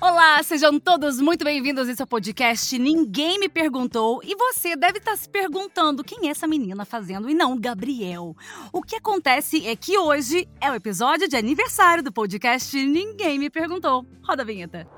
Olá, sejam todos muito bem-vindos esse é podcast Ninguém Me Perguntou. E você deve estar se perguntando quem é essa menina fazendo e não Gabriel. O que acontece é que hoje é o episódio de aniversário do podcast Ninguém Me Perguntou. Roda a vinheta.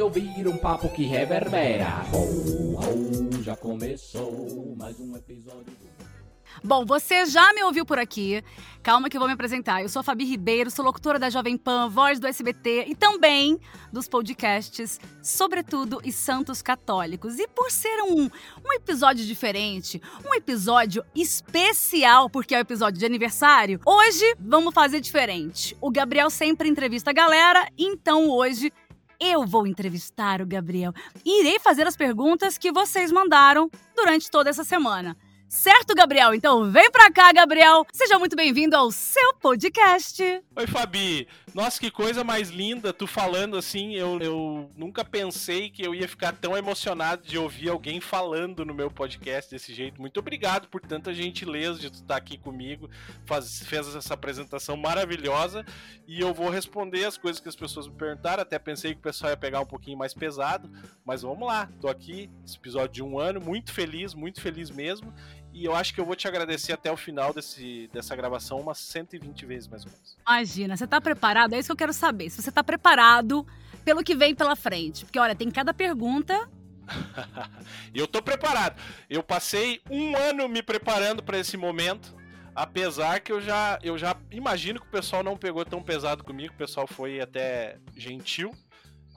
ouvir um papo que reverbera. Ho, ho, já começou mais um episódio do Bom, você já me ouviu por aqui. Calma que eu vou me apresentar. Eu sou a Fabi Ribeiro, sou locutora da Jovem Pan, voz do SBT e também dos podcasts Sobretudo e Santos Católicos. E por ser um, um episódio diferente, um episódio especial, porque é o episódio de aniversário, hoje vamos fazer diferente. O Gabriel sempre entrevista a galera, então hoje eu vou entrevistar o Gabriel. E irei fazer as perguntas que vocês mandaram durante toda essa semana. Certo, Gabriel? Então vem pra cá, Gabriel. Seja muito bem-vindo ao seu podcast. Oi, Fabi. Nossa, que coisa mais linda tu falando assim. Eu, eu nunca pensei que eu ia ficar tão emocionado de ouvir alguém falando no meu podcast desse jeito. Muito obrigado por tanta gentileza de tu estar aqui comigo. Faz, fez essa apresentação maravilhosa e eu vou responder as coisas que as pessoas me perguntaram. Até pensei que o pessoal ia pegar um pouquinho mais pesado, mas vamos lá. Tô aqui, esse episódio de um ano, muito feliz, muito feliz mesmo. E eu acho que eu vou te agradecer até o final desse, dessa gravação umas 120 vezes, mais ou menos. Imagina, você tá preparado? É isso que eu quero saber. Se você tá preparado pelo que vem pela frente. Porque, olha, tem cada pergunta. Eu tô preparado. Eu passei um ano me preparando para esse momento. Apesar que eu já, eu já imagino que o pessoal não pegou tão pesado comigo, o pessoal foi até gentil.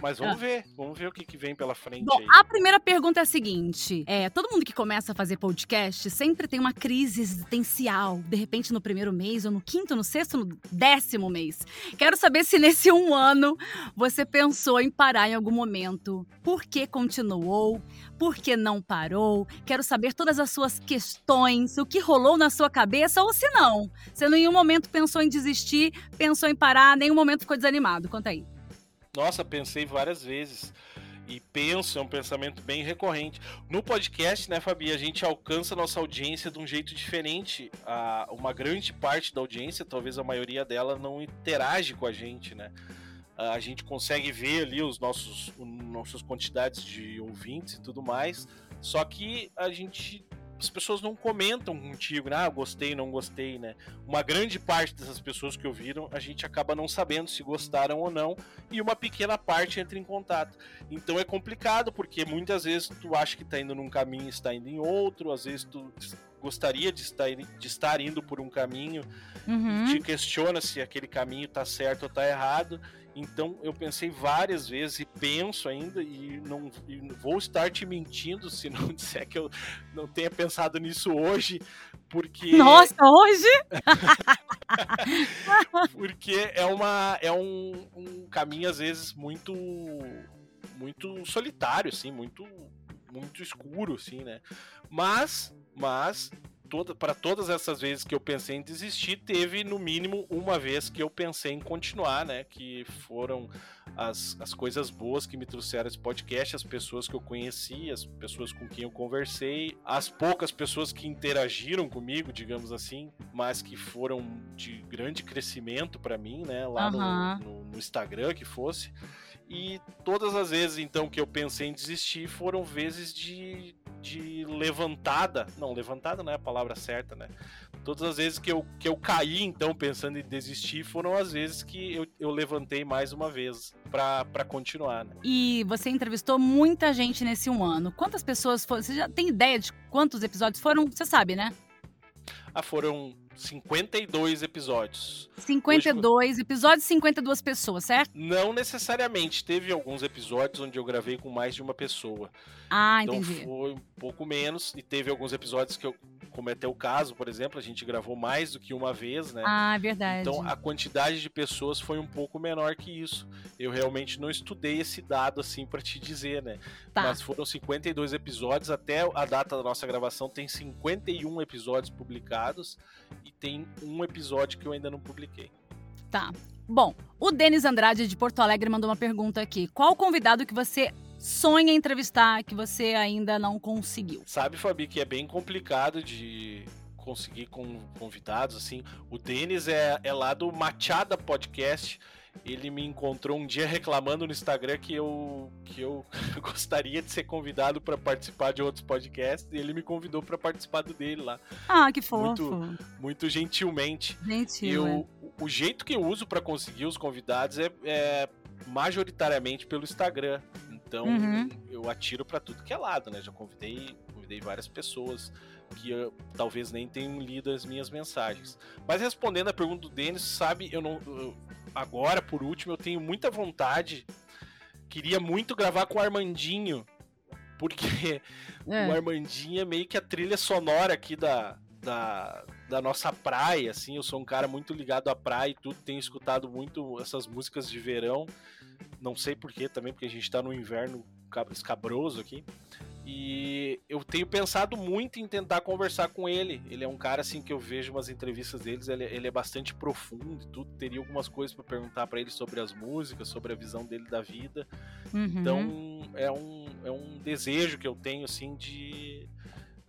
Mas vamos Ah. ver, vamos ver o que, que vem pela frente Bom, aí. a primeira pergunta é a seguinte: é, todo mundo que começa a fazer podcast sempre tem uma crise existencial. De repente, no primeiro mês, ou no quinto, no sexto, no décimo mês. Quero saber se nesse um ano você pensou em parar em algum momento. Por que continuou? Por que não parou? Quero saber todas as suas questões, o que rolou na sua cabeça, ou se não. Você em nenhum momento pensou em desistir, pensou em parar, nenhum momento ficou desanimado. Conta aí. Nossa, pensei várias vezes. E penso, é um pensamento bem recorrente. No podcast, né, Fabi, a gente alcança nossa audiência de um jeito diferente. A, uma grande parte da audiência, talvez a maioria dela, não interage com a gente, né? A gente consegue ver ali os nossos, nossas quantidades de ouvintes e tudo mais. Só que a gente. As pessoas não comentam contigo, né? Ah, gostei, não gostei, né? Uma grande parte dessas pessoas que ouviram, a gente acaba não sabendo se gostaram ou não, e uma pequena parte entra em contato. Então é complicado, porque muitas vezes tu acha que tá indo num caminho e está indo em outro, às vezes tu gostaria de estar, de estar indo por um caminho Uhum. te questiona se aquele caminho tá certo ou tá errado. Então eu pensei várias vezes e penso ainda e não e vou estar te mentindo se não disser que eu não tenha pensado nisso hoje, porque Nossa, hoje? porque é uma é um, um caminho às vezes muito muito solitário assim, muito muito escuro assim, né? Mas mas toda para todas essas vezes que eu pensei em desistir, teve no mínimo uma vez que eu pensei em continuar, né? Que foram as, as coisas boas que me trouxeram esse podcast, as pessoas que eu conheci, as pessoas com quem eu conversei, as poucas pessoas que interagiram comigo, digamos assim, mas que foram de grande crescimento para mim, né? Lá no- Aham. no, no Instagram que fosse. E todas as vezes, então, que eu pensei em desistir foram vezes de, de levantada. Não, levantada não é a palavra certa, né? Todas as vezes que eu, que eu caí, então, pensando em desistir, foram as vezes que eu, eu levantei mais uma vez pra pra continuar, né? E você entrevistou muita gente nesse um ano. Quantas pessoas foram? Você já tem ideia de quantos episódios foram? Você sabe, né? Ah, foram 52 episódios. 52 Hoje... episódios, 52 pessoas, certo? Não necessariamente. Teve alguns episódios onde eu gravei com mais de uma pessoa. Ah, então entendi. Foi um pouco menos. E teve alguns episódios que eu, como é teu caso, por exemplo, a gente gravou mais do que uma vez, né? Ah, é verdade. Então a quantidade de pessoas foi um pouco menor que isso. Eu realmente não estudei esse dado assim para te dizer, né? Tá. Mas foram 52 episódios. Até a data da nossa gravação tem 51 episódios publicados e tem um episódio que eu ainda não publiquei. Tá. Bom, o Denis Andrade de Porto Alegre mandou uma pergunta aqui. Qual convidado que você sonha entrevistar que você ainda não conseguiu? Sabe, Fabi, que é bem complicado de conseguir com convidados, assim. O Denis é, é lá do Machada Podcast ele me encontrou um dia reclamando no Instagram que eu, que eu gostaria de ser convidado para participar de outros podcasts e ele me convidou para participar do dele lá. Ah, que fofo. Muito, muito gentilmente. Gentil. Eu, é. O jeito que eu uso para conseguir os convidados é, é, majoritariamente pelo Instagram. Então Uhum. eu atiro para tudo que é lado, né? Já convidei, convidei várias pessoas que eu, talvez nem tenham lido as minhas mensagens. Mas respondendo a pergunta do Denis, sabe, eu não. eu- agora, por último, eu tenho muita vontade. Queria muito gravar com o Armandinho. Porque É. o Armandinho é meio que a trilha sonora aqui da, da, da nossa praia, assim. Eu sou um cara muito ligado à praia e tudo, tenho escutado muito essas músicas de verão. Não sei porquê também, porque a gente tá no inverno cab- escabroso aqui. E eu tenho pensado muito em tentar conversar com ele. Ele é um cara assim que eu vejo umas entrevistas deles, ele, ele é bastante profundo e tudo. Teria algumas coisas para perguntar para ele sobre as músicas, sobre a visão dele da vida. Uhum. Então é um, é um desejo que eu tenho, assim, de,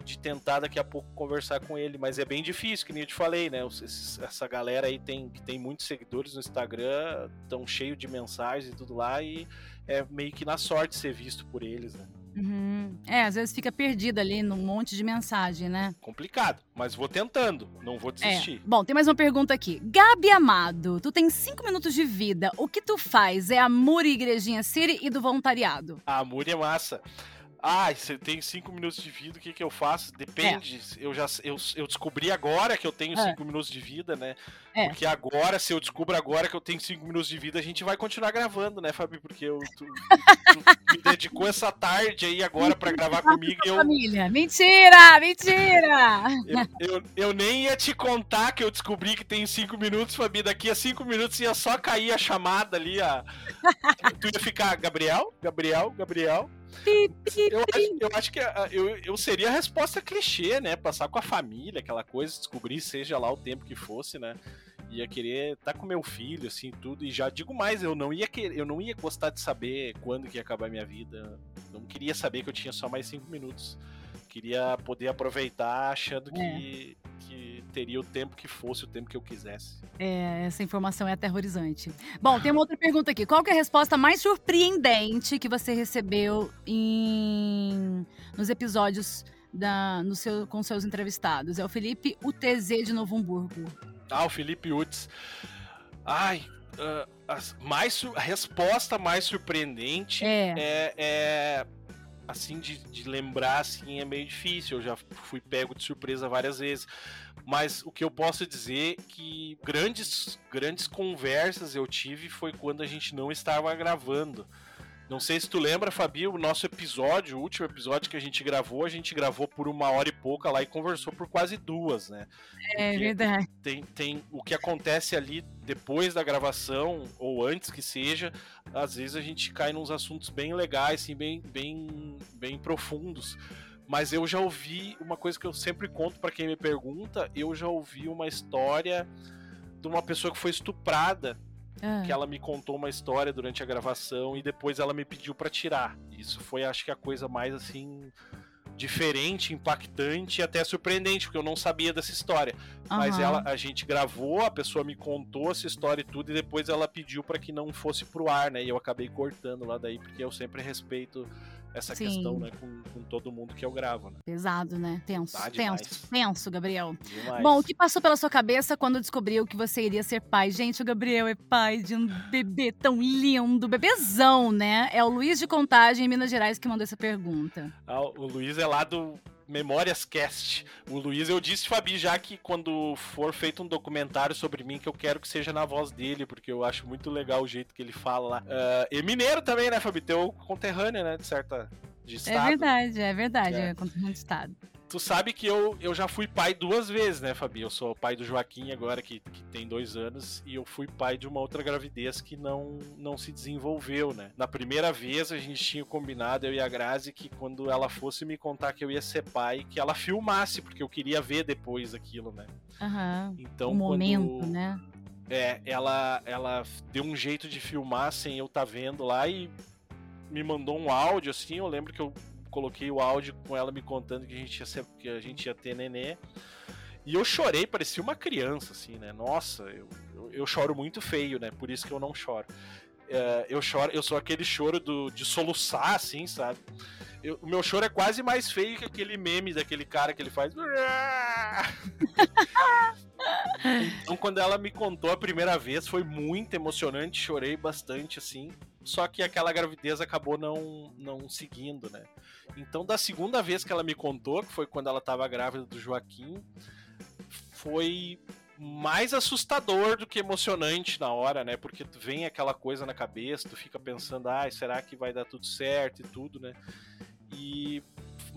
de tentar daqui a pouco conversar com ele. Mas é bem difícil, que nem eu te falei, né? Essa galera aí tem, que tem muitos seguidores no Instagram, tão cheio de mensagens e tudo lá, e é meio que na sorte ser visto por eles, né? Uhum. É, às vezes fica perdido ali num monte de mensagem, né? Complicado, mas vou tentando, não vou É. desistir. Bom, tem mais uma pergunta aqui. Gabi Amado, tu tem cinco minutos de vida. O que tu faz? É amor e igrejinha City e do voluntariado. A Muri é massa. Ah, você tem cinco minutos de vida, o que, que eu faço? Depende. Eu já eu, eu descobri agora que eu tenho É. cinco minutos de vida, né? É. Porque agora, se eu descubro agora que eu tenho cinco minutos de vida, a gente vai continuar gravando, né, Fabi? Porque eu, tu, tu- tu me dedicou essa tarde aí agora pra gravar comigo eu, Família. Mentira! Mentira! eu, eu, eu nem ia te contar que eu descobri que tem cinco minutos, Fabi. Daqui a cinco minutos ia só cair a chamada ali. A... Tu ia ficar, Gabriel, Gabriel, Gabriel. Eu acho, eu acho que ah, eu, eu seria a resposta clichê, né? Passar com a família, aquela coisa, descobrir, seja lá o tempo que fosse, né? Ia querer estar com meu filho, assim, tudo. E já digo mais, eu não ia querer, eu não ia gostar de saber quando que ia acabar a minha vida. Não queria saber que eu tinha só mais cinco minutos. Queria poder aproveitar achando que, que teria o tempo que fosse, o tempo que eu quisesse. É, essa informação é aterrorizante. Bom, tem uma outra pergunta aqui. Qual que é a resposta mais surpreendente que você recebeu em... nos episódios da... no seu... com seus entrevistados? É o Felipe UTZ de Novo Hamburgo. Ah, o Felipe Utz. Ai, as- mais, a resposta mais surpreendente É. é, é, assim de, de lembrar assim é meio difícil. Eu já fui pego de surpresa várias vezes, mas o que eu posso dizer que grandes grandes conversas eu tive foi quando a gente não estava gravando. Não sei se tu lembra, Fabi, o nosso episódio, o último episódio que a gente gravou, a gente gravou por uma hora e pouca lá e conversou por quase duas, né? É Porque verdade. tem, tem o que acontece ali depois da gravação ou antes que seja, às vezes a gente cai nos assuntos bem legais, assim, bem, bem, bem profundos. Mas eu já ouvi uma coisa que eu sempre conto pra quem me pergunta, eu já ouvi uma história de uma pessoa que foi estuprada, Ah, que ela me contou uma história durante a gravação e depois ela me pediu pra tirar. Isso foi acho que a coisa mais assim diferente, impactante e até surpreendente, porque eu não sabia dessa história. Mas aham. ela, a gente gravou, a pessoa me contou essa história e tudo, e depois ela pediu para que não fosse pro ar, né? E eu acabei cortando lá daí, porque eu sempre respeito essa Sim. questão, né, com, com todo mundo que eu gravo, né? Pesado, né? Tenso, Tá tenso, tenso, Gabriel. Demais. Bom, o que passou pela sua cabeça quando descobriu que você iria ser pai? Gente, o Gabriel é pai de um bebê tão lindo, bebezão, né? É o Luiz de Contagem, em Minas Gerais, que mandou essa pergunta. Ah, o Luiz é lá do, Memórias Cast. O Luiz, eu disse, Fabi, já que quando for feito um documentário sobre mim, que eu quero que seja na voz dele, porque eu acho muito legal o jeito que ele fala lá. Uh, e mineiro também, né, Fabi? Teu conterrâneo, né, de certa. De É estado. verdade, é verdade, É. é conterrâneo de estado. Tu sabe que eu, eu já fui pai duas vezes, né, Fabi? Eu sou pai do Joaquim agora, que, que tem dois anos, e eu fui pai de uma outra gravidez que não, não se desenvolveu, né? Na primeira vez a gente tinha combinado, eu e a Grazi, que quando ela fosse me contar que eu ia ser pai, que ela filmasse, porque eu queria ver depois aquilo, né? Aham. Então, o momento, quando... né? É, ela, ela deu um jeito de filmar sem eu estar vendo lá e me mandou um áudio, assim, eu lembro que eu coloquei o áudio com ela me contando que a gente ia, ser, que a gente ia ter nenê. E eu chorei, parecia uma criança, assim, né? Nossa, eu, eu, eu choro muito feio, né? Por isso que eu não choro. É, eu choro, eu sou aquele choro do, de soluçar, assim, sabe? Eu- o meu choro é quase mais feio que aquele meme daquele cara que ele faz. Então, quando ela me contou a primeira vez, foi muito emocionante, chorei bastante, assim. Só que aquela gravidez acabou não, não seguindo, né? Então, da segunda vez que ela me contou, que foi quando ela tava grávida do Joaquim, foi mais assustador do que emocionante na hora, né? Porque tu vem aquela coisa na cabeça, tu fica pensando, ah, será que vai dar tudo certo e tudo, né? E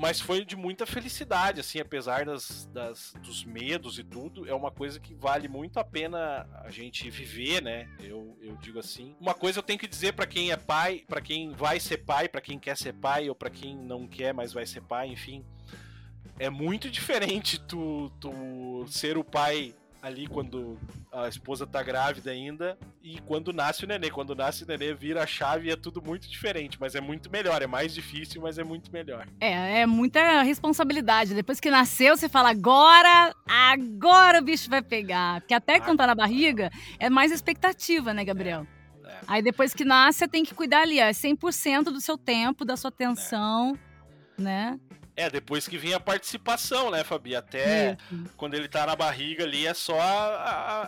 mas foi de muita felicidade, assim, apesar das, das, dos medos e tudo, é uma coisa que vale muito a pena a gente viver, né? Eu, eu digo assim. Uma coisa eu tenho que dizer pra quem é pai, pra quem vai ser pai, pra quem quer ser pai ou pra quem não quer, mas vai ser pai, enfim. É muito diferente tu, tu ser o pai ali quando a esposa tá grávida ainda e quando nasce o nenê. Quando nasce o nenê, vira a chave e é tudo muito diferente, mas é muito melhor. É mais difícil, mas é muito melhor. É, é muita responsabilidade. Depois que nasceu, você fala, agora, agora o bicho vai pegar. Porque até quando tá na barriga, é mais expectativa, né, Gabriel? É. Aí depois que nasce, você tem que cuidar ali, ó, é 100% do seu tempo, da sua atenção, né? É, depois que vem a participação, né, Fabi? Até Isso. quando ele tá na barriga ali, é só a,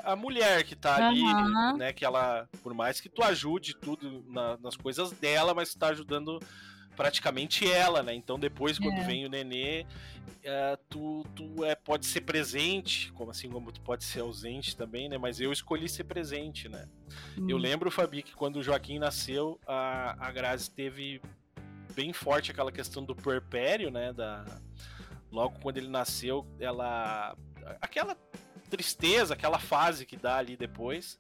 a, a mulher que tá ali, Aham. né? Que ela, por mais que tu ajude tudo na- nas coisas dela, mas tu tá ajudando praticamente ela, né? Então depois, quando É. vem o nenê, é, tu, tu é, pode ser presente, como assim como tu pode ser ausente também, né? Mas eu escolhi ser presente, né? Eu Hum. lembro, Fabi, que quando o Joaquim nasceu, a, a Grazi teve bem forte aquela questão do puerpério, né? Da... Logo quando ele nasceu, ela. Aquela tristeza, aquela fase que dá ali depois.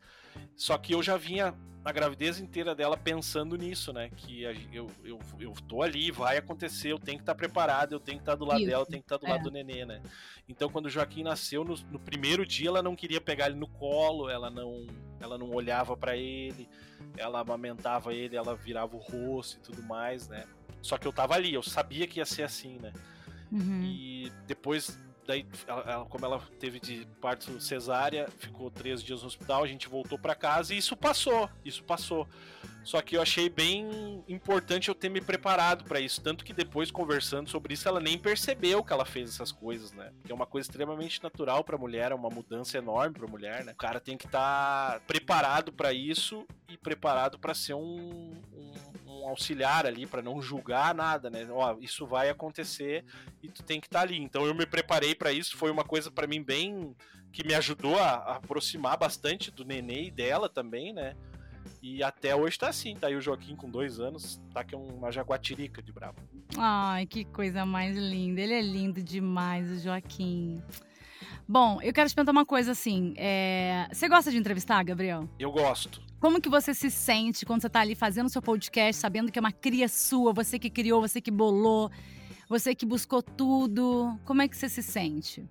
Só que eu já vinha a gravidez inteira dela pensando nisso, né? Que eu, eu, eu tô ali, vai acontecer, eu tenho que estar preparado, eu tenho que estar do lado Isso, dela, eu tenho que estar do é. lado do nenê, né? Então quando o Joaquim nasceu, no, no primeiro dia ela não queria pegar ele no colo, ela não, ela não olhava pra ele, ela amamentava ele, ela virava o rosto e tudo mais, né? Só que eu tava ali, eu sabia que ia ser assim, né? Uhum. E depois, daí, ela- ela- como ela teve de parto cesárea, ficou três dias no hospital, a gente voltou pra casa e isso passou, isso passou. Só que eu achei bem importante eu ter me preparado pra isso, tanto que depois conversando sobre isso, ela nem percebeu que ela fez essas coisas, né? Porque é uma coisa extremamente natural pra mulher, é uma mudança enorme pra mulher, né? O cara tem que estar preparado pra isso e preparado pra ser um, um, auxiliar ali, pra não julgar nada, né? Ó, isso vai acontecer e tu tem que estar ali. Então eu me preparei pra isso, foi uma coisa pra mim bem que me ajudou a, a aproximar bastante do nenê e dela também, né? E até hoje tá assim, tá aí o Joaquim com dois anos, tá que é uma jaguatirica de bravo. Ai, que coisa mais linda. Ele é lindo demais, o Joaquim. Bom, eu quero te perguntar uma coisa assim. é, Você gosta de entrevistar, Gabriel? Eu gosto. Como que você se sente quando você tá ali fazendo seu podcast, sabendo que é uma cria sua, você que criou, você que bolou, você que buscou tudo? Como é que você se sente?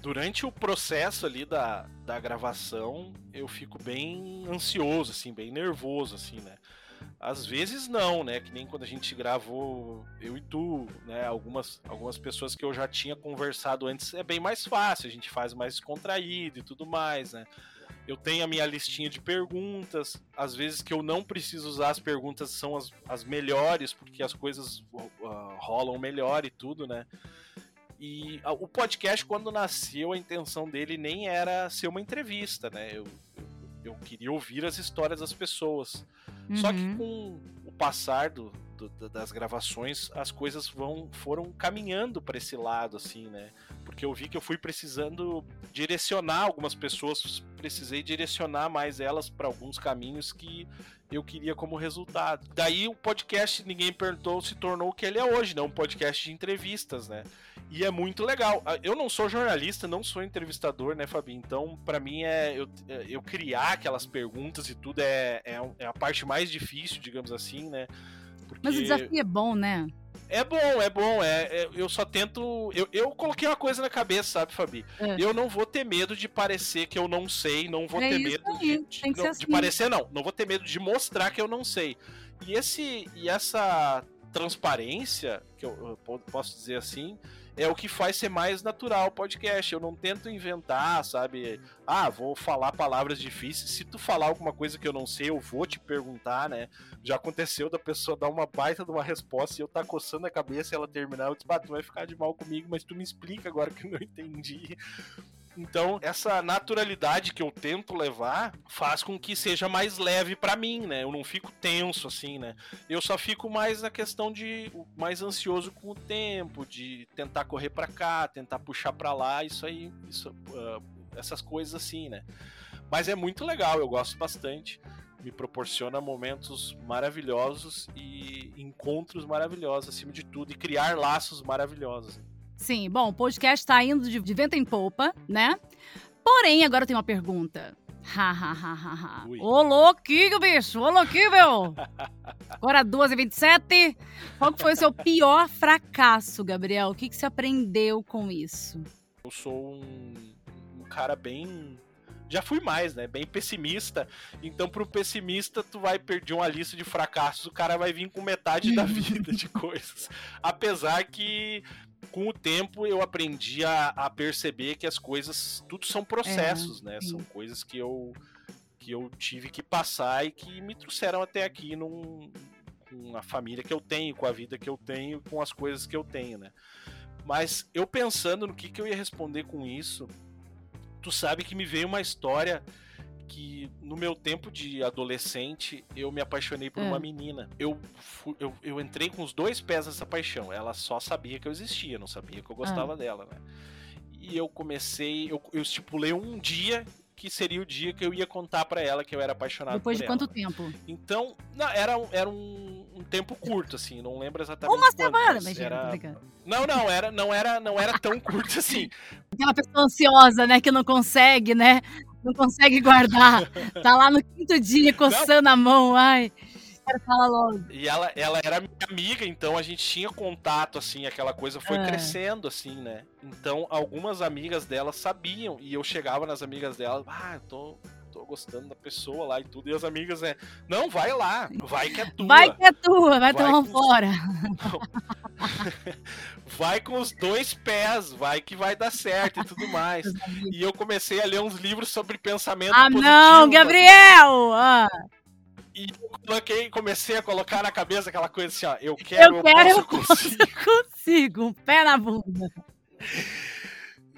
Durante o processo ali da, da gravação, eu fico bem ansioso, assim, bem nervoso, assim, né? Às vezes não, né? Que nem quando a gente gravou eu e tu, né? Algumas, algumas pessoas que eu já tinha conversado antes é bem mais fácil, a gente faz mais contraído e tudo mais, né? Eu tenho a minha listinha de perguntas, às vezes que eu não preciso usar as perguntas são as, as melhores, porque as coisas uh, rolam melhor e tudo, né? E o podcast, quando nasceu, a intenção dele nem era ser uma entrevista, né? Eu, eu, eu queria ouvir as histórias das pessoas. Só que Uhum. com o passar do, do, das gravações, as coisas vão foram caminhando para esse lado, assim, né? Porque eu vi que eu fui precisando direcionar algumas pessoas, precisei direcionar mais elas para alguns caminhos que eu queria como resultado. Daí o podcast Ninguém Perguntou se tornou o que ele é hoje, né? Um podcast de entrevistas, né? E é muito legal. Ah, eu não sou jornalista, não sou entrevistador, né, Fabi? Então, para mim, é eu, é, eu criar aquelas perguntas e tudo é, é, é a parte mais difícil, digamos assim, né? Porque... Mas o desafio é bom, né? É bom, é bom. É, é, eu só tento. Eu, eu coloquei uma coisa na cabeça, sabe, Fabi? É. Eu não vou ter medo de parecer que eu não sei, não vou é ter medo aí. de, de, não, assim. de, parecer, não. Não vou ter medo de mostrar que eu não sei. E, esse, e essa transparência, que eu, eu posso dizer assim, é o que faz ser mais natural o podcast. Eu não tento inventar, sabe? Ah, vou falar palavras difíceis. Se tu falar alguma coisa que eu não sei, eu vou te perguntar, né? Já aconteceu da pessoa dar uma baita de uma resposta e eu tá coçando a cabeça e ela terminar. Eu disse, ah, tu vai ficar de mal comigo, mas tu me explica agora que eu não entendi. Então, essa naturalidade que eu tento levar faz com que seja mais leve para mim, né? Eu não fico tenso assim, né? Eu só fico mais na questão de mais ansioso com o tempo, de tentar correr para cá, tentar puxar para lá, isso aí, isso, uh, essas coisas assim, né? Mas é muito legal, eu gosto bastante. Me proporciona momentos maravilhosos e encontros maravilhosos, acima de tudo, e criar laços maravilhosos. Sim, bom, o podcast tá indo de, de vento em polpa, né? Porém, agora tem uma pergunta. Ha, ha, ha, ha, ha. Ô, louquinho, bicho! Ô, louquinho, meu! Agora 12h27. Qual foi o seu pior fracasso, Gabriel? O que, que você aprendeu com isso? Eu sou um, um cara bem já fui mais, né? Bem pessimista. Então, pro pessimista, tu vai perder uma lista de fracassos, o cara vai vir com metade da vida de coisas. Apesar que com o tempo eu aprendi a, a, perceber que as coisas, tudo são processos, é, né? Sim. São coisas que eu, que eu tive que passar e que me trouxeram até aqui num, com a família que eu tenho, com a vida que eu tenho, com as coisas que eu tenho, né? Mas eu pensando no que, que eu ia responder com isso, tu sabe que me veio uma história que no meu tempo de adolescente eu me apaixonei por é. uma menina. Eu, eu, eu entrei com os dois pés nessa paixão. Ela só sabia que eu existia, não sabia que eu gostava é. dela, né? E eu comecei, eu, eu estipulei um dia que seria o dia que eu ia contar para ela que eu era apaixonado Depois de quanto tempo? Então, não, era, era um, um, tempo curto, assim, não lembro exatamente. Uma semana, mas era... Não, não, era, não era, não era tão curto assim. Aquela pessoa ansiosa, né, que não consegue, né? não consegue guardar. Tá lá no quinto dia coçando não. a mão, ai. Quero falar logo. E ela, ela era minha amiga, então a gente tinha contato, assim, aquela coisa foi é. crescendo, assim, né? Então algumas amigas dela sabiam, e eu chegava nas amigas dela, ah, eu tô, tô gostando da pessoa lá e tudo. E as amigas é, não, vai lá, vai que é tua. Vai que é tua, vai, vai tomar fora. vai com os dois pés, vai que vai dar certo e tudo mais. e eu comecei a ler uns livros sobre pensamento ah, positivo. Ah, não, Gabriel! Ah. E eu coloquei, comecei a colocar na cabeça aquela coisa assim, ó, eu quero, eu, quero, eu posso, eu consigo. consigo. Um pé na bunda.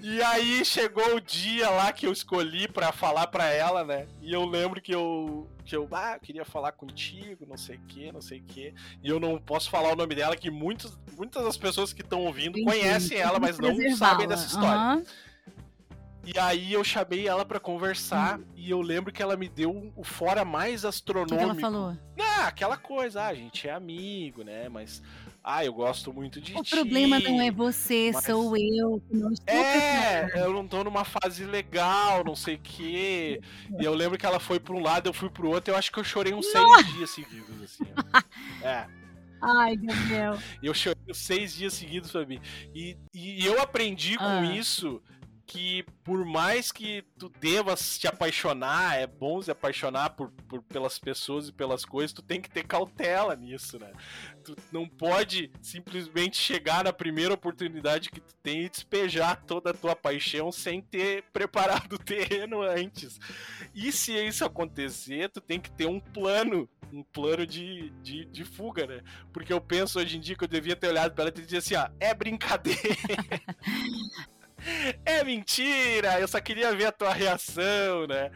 E aí chegou o dia lá que eu escolhi para falar para ela, né? E eu lembro que eu que eu, ah, eu queria falar contigo, não sei o que, não sei o que. E eu não posso falar o nome dela, que muitos, muitas das pessoas que estão ouvindo Entendi. conhecem ela, mas não sabem dessa história. Uhum. E aí eu chamei ela para conversar hum. e eu lembro que ela me deu o fora mais astronômico. O que, ela falou? Ah, aquela coisa, ah, a gente é amigo, né? Mas ah, eu gosto muito de o ti. O problema não é você, mas... sou eu. Não estou é, eu não tô numa fase legal, não sei o quê. E eu lembro que ela foi para um lado, eu fui pro outro, eu acho que eu chorei uns Nossa. seis dias seguidos, assim. é. Ai, Gabriel. Eu chorei uns seis dias seguidos, Fabi. E, e eu aprendi com ah. isso que por mais que tu devas te apaixonar, é bom se apaixonar por, por, pelas pessoas e pelas coisas, tu tem que ter cautela nisso, né? Tu não pode simplesmente chegar na primeira oportunidade que tu tem e despejar toda a tua paixão sem ter preparado o terreno antes. E se isso acontecer, tu tem que ter um plano um plano de, de, de, fuga, né? Porque eu penso hoje em dia que eu devia ter olhado para ela e dizer assim, ó, é brincadeira. é mentira, eu só queria ver a tua reação, né?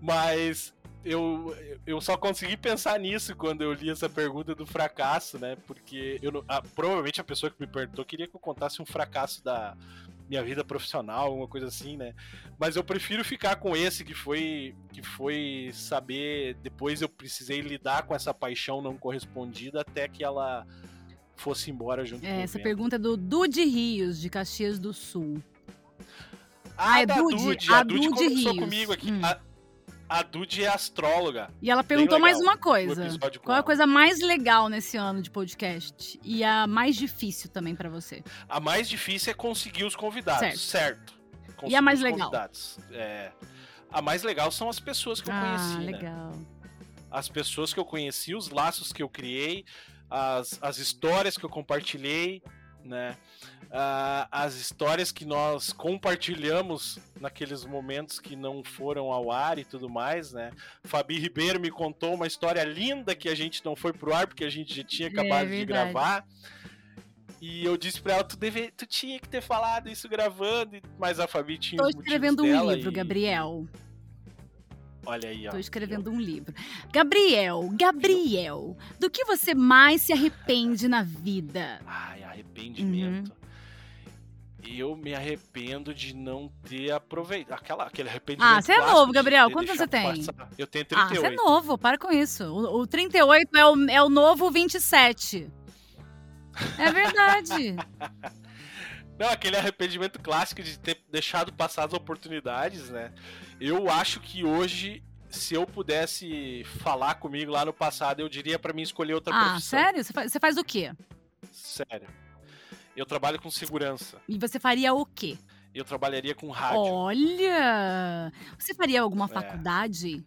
Mas eu, eu só consegui pensar nisso quando eu li essa pergunta do fracasso, né? Porque eu ah, provavelmente a pessoa que me perguntou queria que eu contasse um fracasso da minha vida profissional, alguma coisa assim, né? Mas eu prefiro ficar com esse que foi que foi saber depois eu precisei lidar com essa paixão não correspondida até que ela fosse embora junto é, com Essa pergunta é do Dude Rios, de Caxias do Sul. Ah, ah é Dude. A, a Dude, Dude conversou Rios. comigo aqui. Hum. A, a Dude é astróloga. E ela perguntou mais uma coisa. Qual é a coisa mais legal nesse ano de podcast? E a mais difícil também para você? A mais difícil é conseguir os convidados, certo? certo. E a mais legal? É, a mais legal são as pessoas que eu ah, conheci, né? legal. Né? As pessoas que eu conheci, os laços que eu criei, as, as histórias que eu compartilhei, né? Uh, as histórias que nós compartilhamos naqueles momentos que não foram ao ar e tudo mais, né? Fabi Ribeiro me contou uma história linda que a gente não foi pro ar porque a gente já tinha é acabado é de gravar. E eu disse pra ela, tu, deve, tu tinha que ter falado isso gravando, mas a Fabi tinha Tô escrevendo um livro, e... Gabriel. Olha aí, ó. Tô escrevendo um livro. Gabriel, Gabriel, do que você mais se arrepende na vida? Ai, arrependimento. Uhum eu me arrependo de não ter aproveitado. Aquela, aquele arrependimento. Ah, você é novo, Gabriel. Quanto você tem? Passar. Eu tenho 38. Ah, você é novo, para com isso. O, o 38 é o, é o novo 27. É verdade. não, aquele arrependimento clássico de ter deixado passar as oportunidades, né? Eu acho que hoje se eu pudesse falar comigo lá no passado, eu diria para mim escolher outra ah, profissão. Ah, sério? Você faz, você faz o quê? Sério. Eu trabalho com segurança. E você faria o quê? Eu trabalharia com rádio. Olha! Você faria alguma é. faculdade?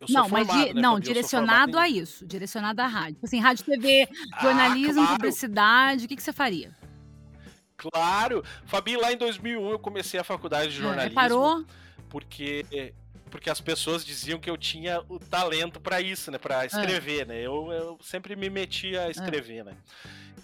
Eu não, formado, mas di né, não, direcionado a isso, direcionado à rádio. Assim, rádio, TV, ah, jornalismo, ah, claro. publicidade, o que, que você faria? Claro! Fabi, lá em 2001 eu comecei a faculdade de é, jornalismo. parou? Porque porque as pessoas diziam que eu tinha o talento para isso, né, para escrever, é. né? Eu, eu sempre me metia a escrever, é. né?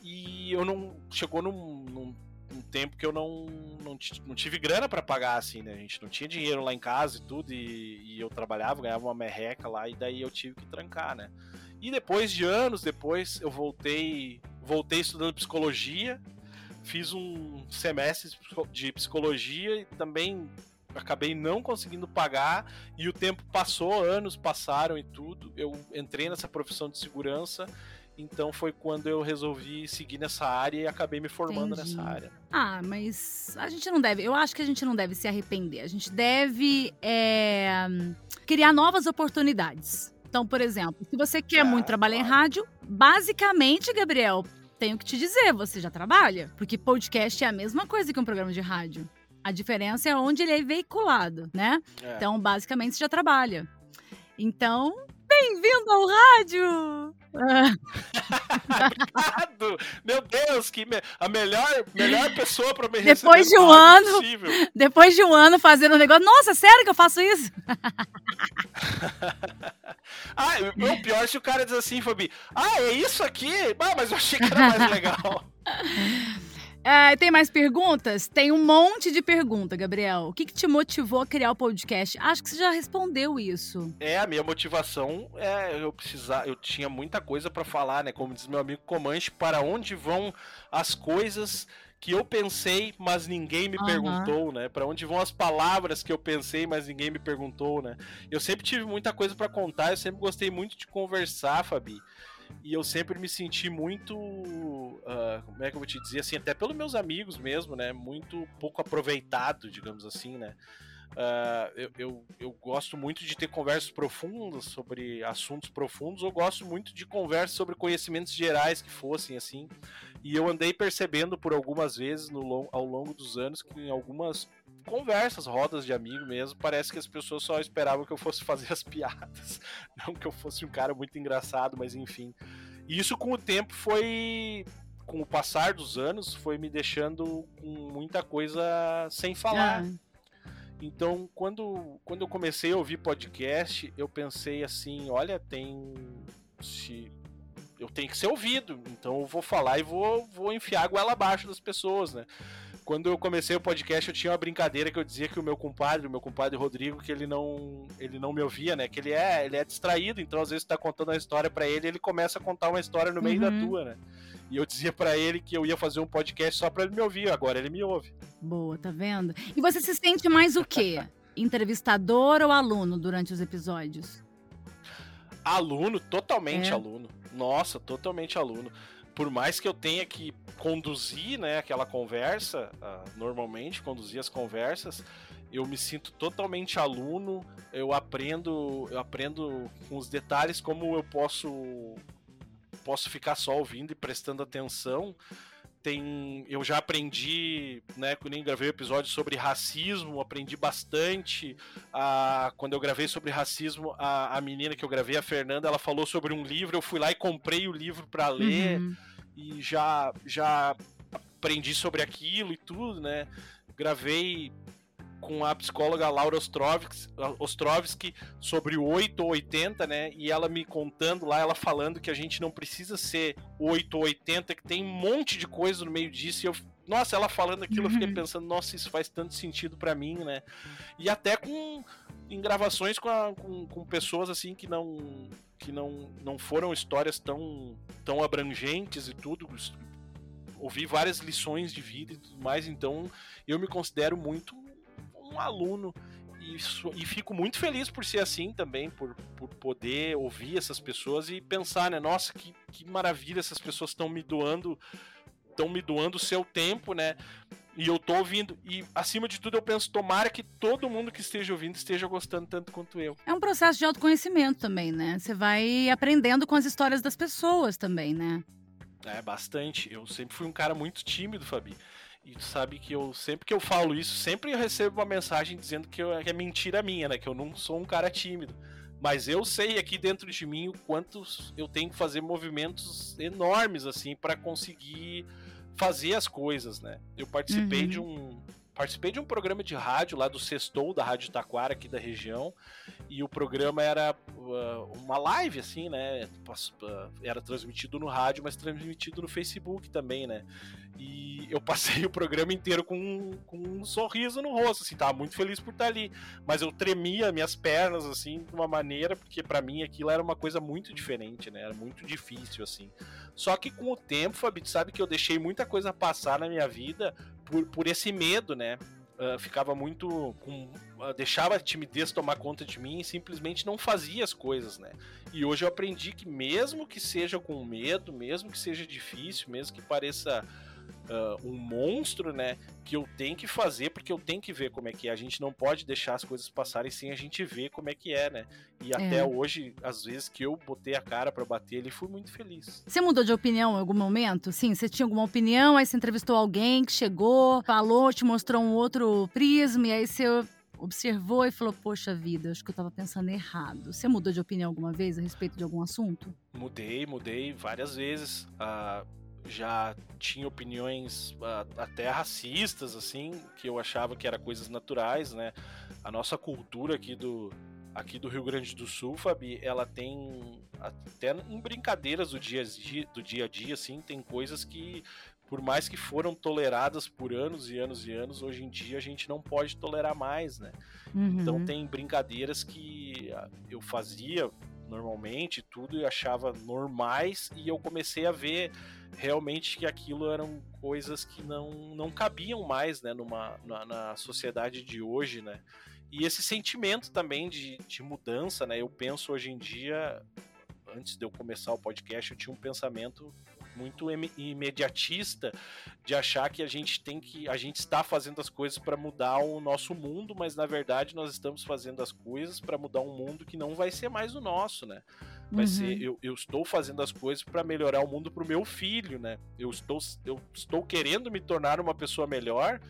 E eu não. Chegou num, num, num tempo que eu não, não, não tive grana para pagar, assim, né? A gente não tinha dinheiro lá em casa e tudo, e, e eu trabalhava, ganhava uma merreca lá, e daí eu tive que trancar, né? E depois de anos depois, eu voltei, voltei estudando psicologia, fiz um semestre de psicologia e também acabei não conseguindo pagar e o tempo passou, anos passaram e tudo. Eu entrei nessa profissão de segurança então foi quando eu resolvi seguir nessa área e acabei me formando Entendi. nessa área. Ah, mas a gente não deve. Eu acho que a gente não deve se arrepender. A gente deve é, criar novas oportunidades. Então, por exemplo, se você quer muito trabalhar claro. em rádio, basicamente, Gabriel, tenho que te dizer, você já trabalha? Porque podcast é a mesma coisa que um programa de rádio. A diferença é onde ele é veiculado, né? É. Então, basicamente, você já trabalha. Então, bem-vindo ao rádio! Obrigado! Meu Deus, que me... a melhor, melhor pessoa para me depois de um ano, possível. Depois de um ano fazendo um negócio, nossa, sério que eu faço isso? ah, o pior se o cara diz assim, Fabi, ah, é isso aqui? Ah, mas eu achei que era mais legal. É, tem mais perguntas? Tem um monte de pergunta, Gabriel. O que, que, te motivou a criar o podcast? Acho que você já respondeu isso. É, a minha motivação é eu precisar, eu tinha muita coisa para falar, né? Como diz meu amigo Comanche, para onde vão as coisas que eu pensei, mas ninguém me uhum. perguntou, né? Para onde vão as palavras que eu pensei, mas ninguém me perguntou, né? Eu sempre tive muita coisa para contar, eu sempre gostei muito de conversar, Fabi e eu sempre me senti muito, uh, como é que eu vou te dizer assim, até pelos meus amigos mesmo, né, muito pouco aproveitado, digamos assim, né. Uh, eu, eu, eu, gosto muito de ter conversas profundas sobre assuntos profundos, eu gosto muito de conversas sobre conhecimentos gerais que fossem assim. E eu andei percebendo por algumas vezes no, ao longo dos anos que em algumas conversas, rodas de amigo mesmo, parece que as pessoas só esperavam que eu fosse fazer as piadas. Não que eu fosse um cara muito engraçado, mas enfim. E isso com o tempo foi. Com o passar dos anos, foi me deixando com muita coisa sem falar. Ah. Então, quando, quando eu comecei a ouvir podcast, eu pensei assim: olha, tem. Se, eu tenho que ser ouvido, então eu vou falar e vou, vou enfiar a goela abaixo das pessoas, né? Quando eu comecei o podcast, eu tinha uma brincadeira que eu dizia que o meu compadre, o meu compadre Rodrigo, que ele não, ele não me ouvia, né? Que ele é, ele é distraído, então às vezes tu tá contando uma história para ele, ele começa a contar uma história no meio uhum. da tua, né? E eu dizia para ele que eu ia fazer um podcast só para ele me ouvir, agora ele me ouve. Boa, tá vendo? E você se sente mais o quê? Entrevistador ou aluno durante os episódios? Aluno, totalmente é. aluno. Nossa, totalmente aluno por mais que eu tenha que conduzir né, aquela conversa, uh, normalmente conduzir as conversas, eu me sinto totalmente aluno, eu aprendo, eu aprendo com os detalhes como eu posso posso ficar só ouvindo e prestando atenção. Tem, eu já aprendi, né, quando eu gravei episódio sobre racismo, aprendi bastante. A, quando eu gravei sobre racismo, a, a menina que eu gravei, a Fernanda, ela falou sobre um livro, eu fui lá e comprei o livro para ler uhum. e já já aprendi sobre aquilo e tudo, né? Gravei com a psicóloga Laura Ostrovsky, Ostrovsky sobre o 8 ou 80, né? E ela me contando lá, ela falando que a gente não precisa ser 8 ou 80, que tem um monte de coisa no meio disso. E eu, nossa, ela falando aquilo, eu fiquei uhum. pensando, nossa, isso faz tanto sentido para mim, né? E até com em gravações com, a, com, com, pessoas assim que não que não, não foram histórias tão tão abrangentes e tudo ouvi várias lições de vida e tudo mais então eu me considero muito um aluno e, e, fico muito feliz por ser assim também, por, por poder ouvir essas pessoas e pensar, né? Nossa, que, que maravilha essas pessoas estão me doando, estão me doando o seu tempo, né? E eu tô ouvindo. E acima de tudo, eu penso, tomara que todo mundo que esteja ouvindo esteja gostando tanto quanto eu. É um processo de autoconhecimento também, né? Você vai aprendendo com as histórias das pessoas também, né? É, bastante. Eu sempre fui um cara muito tímido, Fabi. E tu sabe que eu sempre que eu falo isso, sempre eu recebo uma mensagem dizendo que, eu, que é mentira minha, né? Que eu não sou um cara tímido. Mas eu sei aqui dentro de mim o quanto eu tenho que fazer movimentos enormes assim para conseguir fazer as coisas, né? Eu participei uhum. de um participei de um programa de rádio lá do Sextou, da Rádio Taquara, aqui da região, e o programa era uh, uma live, assim, né? Era transmitido no rádio, mas transmitido no Facebook também, né? E eu passei o programa inteiro com, com um sorriso no rosto, assim, tava muito feliz por estar ali. Mas eu tremia minhas pernas, assim, de uma maneira, porque para mim aquilo era uma coisa muito diferente, né? Era muito difícil, assim. Só que com o tempo, Fabi, sabe que eu deixei muita coisa passar na minha vida por, por esse medo, né? Uh, ficava muito com, uh, deixava a timidez tomar conta de mim e simplesmente não fazia as coisas, né? E hoje eu aprendi que mesmo que seja com medo, mesmo que seja difícil, mesmo que pareça uh, um monstro, né? Que eu tenho que fazer porque eu tenho que ver como é que é. A gente não pode deixar as coisas passarem sem a gente ver como é que é, né? E é. até hoje, às vezes que eu botei a cara para bater, ele fui muito feliz. Você mudou de opinião em algum momento? Sim, você tinha alguma opinião, aí você entrevistou alguém que chegou, falou, te mostrou um outro prisma, e aí você observou e falou: Poxa vida, acho que eu tava pensando errado. Você mudou de opinião alguma vez a respeito de algum assunto? Mudei, mudei várias vezes. Uh, já tinha opiniões uh, até racistas, assim, que eu achava que era coisas naturais, né? A nossa cultura aqui do, aqui do Rio Grande do Sul, Fabi, ela tem até em brincadeiras do dia, do dia a dia, assim, tem coisas que por mais que foram toleradas por anos e anos e anos, hoje em dia a gente não pode tolerar mais, né? Uhum. Então tem brincadeiras que ah, eu fazia normalmente, tudo e achava normais e eu comecei a ver realmente que aquilo eram coisas que não, não cabiam mais né, numa, na, na sociedade de hoje, né? E esse sentimento também de, de mudança, né? Eu penso hoje em dia, antes de eu começar o podcast, eu tinha um pensamento muito imediatista de achar que a gente tem que a gente está fazendo as coisas para mudar o nosso mundo, mas na verdade nós estamos fazendo as coisas para mudar um mundo que não vai ser mais o nosso, né? Vai uhum. ser, eu, eu estou fazendo as coisas para melhorar o mundo para o meu filho, né? Eu estou, eu estou querendo me tornar uma pessoa melhor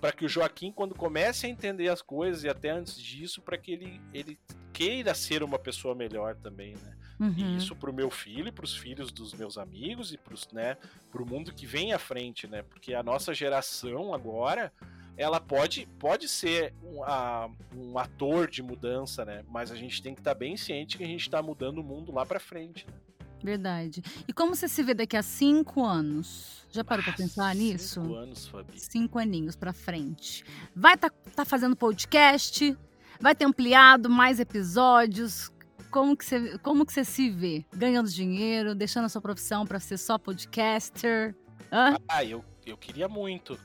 para que o Joaquim, quando comece a entender as coisas e até antes disso, para que ele, ele queira ser uma pessoa melhor também, né? Uhum. E isso para o meu filho, para os filhos dos meus amigos e para né, o mundo que vem à frente, né? Porque a nossa geração agora ela pode, pode ser um, a, um ator de mudança, né? Mas a gente tem que estar tá bem ciente que a gente está mudando o mundo lá para frente. Né? Verdade. E como você se vê daqui a cinco anos? Já parou pra pensar nisso? Cinco anos, Fabi. Cinco aninhos pra frente. Vai tá, tá fazendo podcast? Vai ter ampliado mais episódios? Como que, você, como que você se vê? Ganhando dinheiro, deixando a sua profissão pra ser só podcaster? Hã? Ah, eu, eu queria muito.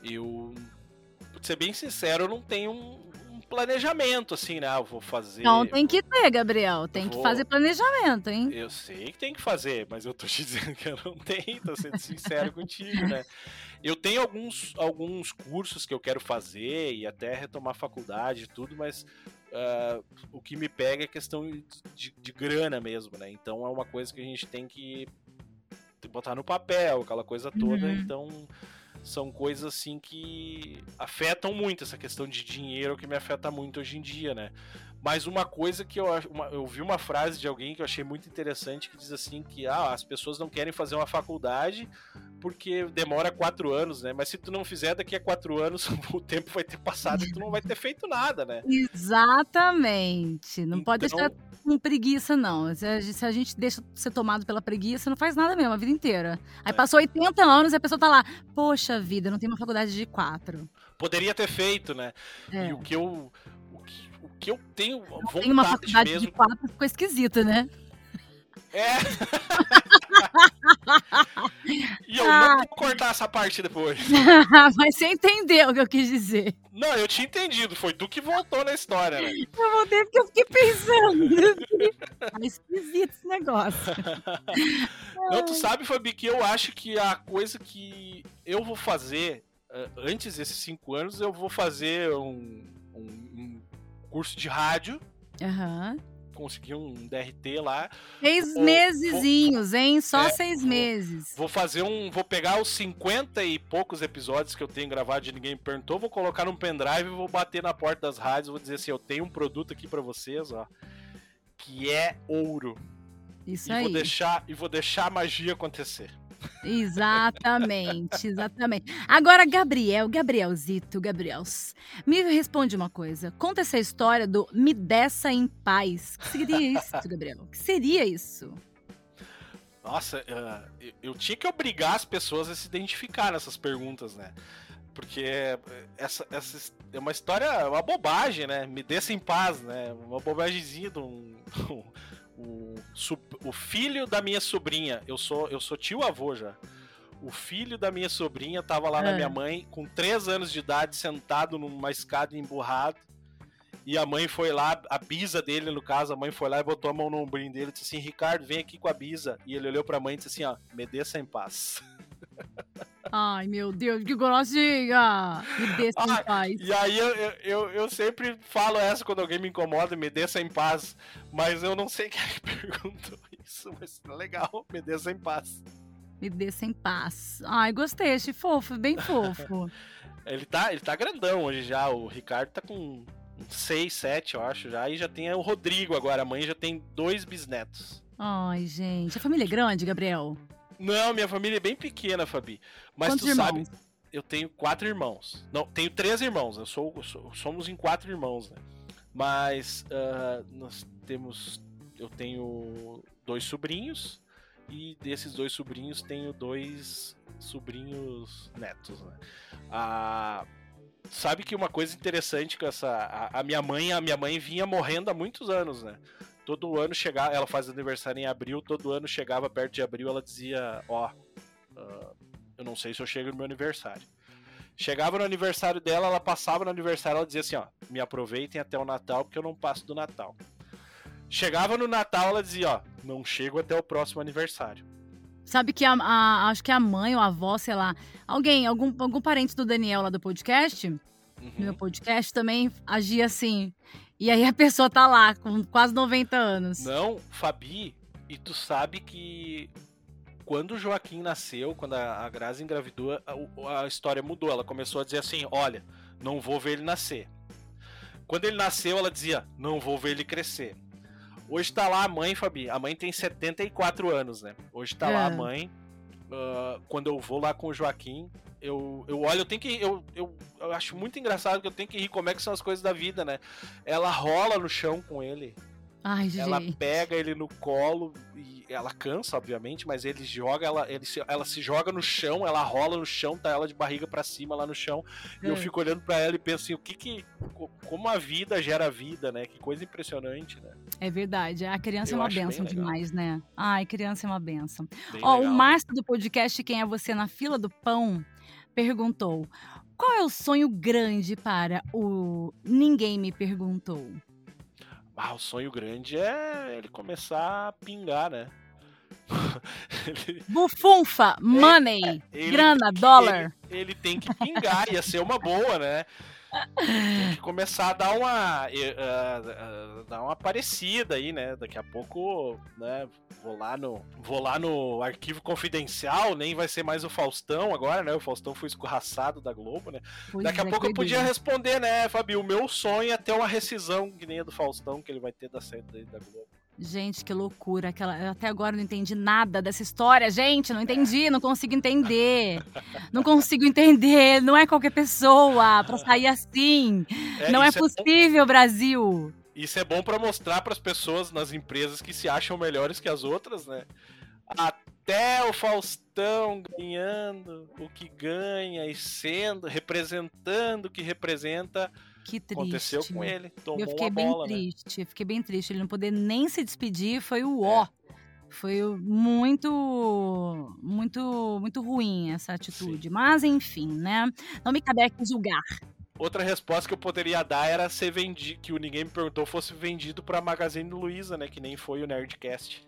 Eu, pra ser bem sincero, eu não tenho um, um planejamento assim, né? Ah, Eu vou fazer. Não, tem que ter, Gabriel. Tem que Vou. fazer planejamento, hein? Eu sei que tem que fazer, mas eu tô te dizendo que eu não tenho, tô sendo sincero contigo, né? Eu tenho alguns, alguns cursos que eu quero fazer e até retomar faculdade e tudo, mas ah, o que me pega é questão de, de grana mesmo, né? Então é uma coisa que a gente tem que botar no papel, aquela coisa toda, Uhum. então são coisas assim que afetam muito essa questão de dinheiro que me afeta muito hoje em dia, né? Mas uma coisa que eu uma- eu vi uma frase de alguém que eu achei muito interessante que diz assim que ah, as pessoas não querem fazer uma faculdade porque demora quatro anos, né? Mas se tu não fizer daqui a quatro anos o tempo vai ter passado e tu não vai ter feito nada, né? Exatamente. Não pode Então- deixar com preguiça, não. Se a, gente- se a gente deixa ser tomado pela preguiça, não faz nada mesmo a vida inteira. Aí É. passou 80 anos e a pessoa tá lá, poxa vida, não tenho uma faculdade de quatro. Poderia ter feito, né? É. E o que eu o que, o que eu tenho vontade Tem uma faculdade mesmo de quatro, ficou esquisito, né? É E eu Ah. não vou cortar essa parte depois. Mas você entendeu o que eu quis dizer. Não, eu tinha entendido, foi tu que voltou na história, né? Eu voltei porque eu fiquei pensando. tá esquisito esse negócio. Não, tu sabe, Fabi, que eu acho que a coisa que eu vou fazer eh, antes desses cinco anos, eu vou fazer um, um- um curso de rádio, Aham. Conseguir um DRT lá. Seis Vou- mesezinhos, hein? Só É, seis vou- meses. Vou fazer um. Vou pegar os 50 e poucos episódios que eu tenho gravado de Ninguém Me Perguntou, vou colocar num pendrive e vou bater na porta das rádios, vou dizer assim, eu tenho um produto aqui pra vocês, ó. Que é ouro. Isso E aí. vou, deixar, e vou deixar a magia acontecer. Exatamente, exatamente. Agora, Gabriel, Gabrielzito, Gabriels, me responde uma coisa. Conta essa história do Me Dessa em Paz. O que seria isso, Gabriel? O que seria isso? Nossa, eh, eu- tinha que obrigar as pessoas a se identificar nessas perguntas, né? Porque essa, essa é uma história, uma bobagem, né? Me deixa em paz, né? Uma bobagemzinha de um. o, o filho da minha sobrinha, eu sou, eu sou tio avô já. O filho da minha sobrinha tava lá na Ah. minha mãe, com 3 anos de idade, sentado numa escada emburrado. E a mãe foi lá, a bisa dele, no caso, a mãe foi lá e botou a mão no ombrinho dele e disse assim: Ricardo, vem aqui com a bisa. E ele olhou pra mãe e disse assim: ó, me desça em paz. Ai, meu Deus, que grossinha! Me deixa Ah, em paz. E aí eu, eu, eu, sempre falo essa quando alguém me incomoda, me desça em paz. Mas eu não sei quem é que perguntou isso, mas legal, me desça em paz. Me deixa em paz. Ai, gostei, achei fofo, bem fofo. Ele tá, ele tá grandão hoje já, o Ricardo tá com 6, 7, eu acho já. E já tem o Rodrigo agora, a mãe já tem dois bisnetos. Ai, gente, a família é grande, Gabriel? Não, minha família é bem pequena, Fabi. Mas Quantos tu sabe, irmãos? eu tenho quatro irmãos. Não, tenho três irmãos. Eu sou, eu sou- somos em quatro irmãos, né? Mas ah, nós temos, eu tenho dois sobrinhos e desses dois sobrinhos tenho dois sobrinhos netos, né? Ah, sabe que uma coisa interessante com essa, a, a minha mãe, a minha mãe vinha morrendo há muitos anos, né? Todo ano chegava, ela faz aniversário em abril, todo ano chegava perto de abril, ela dizia, ó, ah, eu não sei se eu chego no meu aniversário. Chegava no aniversário dela, ela passava no aniversário, ela dizia assim, ó, me aproveitem até o Natal, porque eu não passo do Natal. Chegava no Natal, ela dizia, ó, não chego até o próximo aniversário. Sabe que a, a- acho que a mãe ou a avó, sei lá, alguém, algum, algum parente do Daniel lá do podcast, Uhum. no meu podcast, também agia assim. E aí a pessoa tá lá, com quase 90 anos. Não, Fabi, e tu sabe que quando o Joaquim nasceu, quando a, Grazi engravidou, a, a história mudou. Ela começou a dizer assim: olha, não vou ver ele nascer. Quando ele nasceu, ela dizia: não vou ver ele crescer. Hoje tá lá a mãe, Fabi. A mãe tem 74 anos, né? Hoje tá lá É. a mãe. ah, quando eu vou lá com o Joaquim, eu, eu olho, eu tenho que. Eu, eu, eu acho muito engraçado que eu tenho que rir como é que são as coisas da vida, né? Ela rola no chão com ele. Ai, ela gente. pega ele no colo e ela cansa, obviamente, mas ele joga, ela, ele se, ela se joga no chão, ela rola no chão, tá ela de barriga pra cima lá no chão. E eu É. fico olhando pra ela e penso assim, o que que. co- Como a vida gera vida, né? Que coisa impressionante, né? É verdade. A criança Eu é uma benção demais, né? Ai, criança é uma benção. Bem Ó, o legal. Márcio do podcast Quem é Você na Fila do Pão perguntou: qual é o sonho grande para o Ninguém Me Perguntou? Ah, o sonho grande é ele começar a pingar, né? ele, Bufunfa, money, ele- grana, dólar. ele, ele tem que pingar, ia ser uma boa, né? Tem que começar a dar uma, ah, ah, dar uma parecida aí, né? Daqui a pouco, né? Vou lá no, vou lá no arquivo confidencial, nem vai ser mais o Faustão agora, né? O Faustão foi escorraçado da Globo, né? Pois Daqui a é, pouco eu podia doideira. responder, né, Fabio? O meu sonho é ter uma rescisão que nem a do Faustão que ele vai ter da saída da Globo. Gente, que loucura. Aquela... eu Até agora não entendi nada dessa história, gente. Não entendi, não consigo entender. Não consigo entender. Não é qualquer pessoa pra sair assim. não é bom- possível, Brasil. Isso é bom pra mostrar pras pessoas nas empresas que se acham melhores que as outras, né? Até o Faustão ganhando o que ganha e sendo, representando o que representa, Que triste. aconteceu com ele. Tomou Eu fiquei bem bola, né? triste, eu fiquei bem triste. Ele não poder nem se despedir foi o ó. Foi o- muito, muito, muito ruim essa atitude. Mas enfim, né? Não me cabe aqui julgar. Outra resposta que eu poderia dar era ser vendido, que o ninguém me perguntou, fosse vendido pra Magazine Luiza, né? Que nem foi o Nerdcast.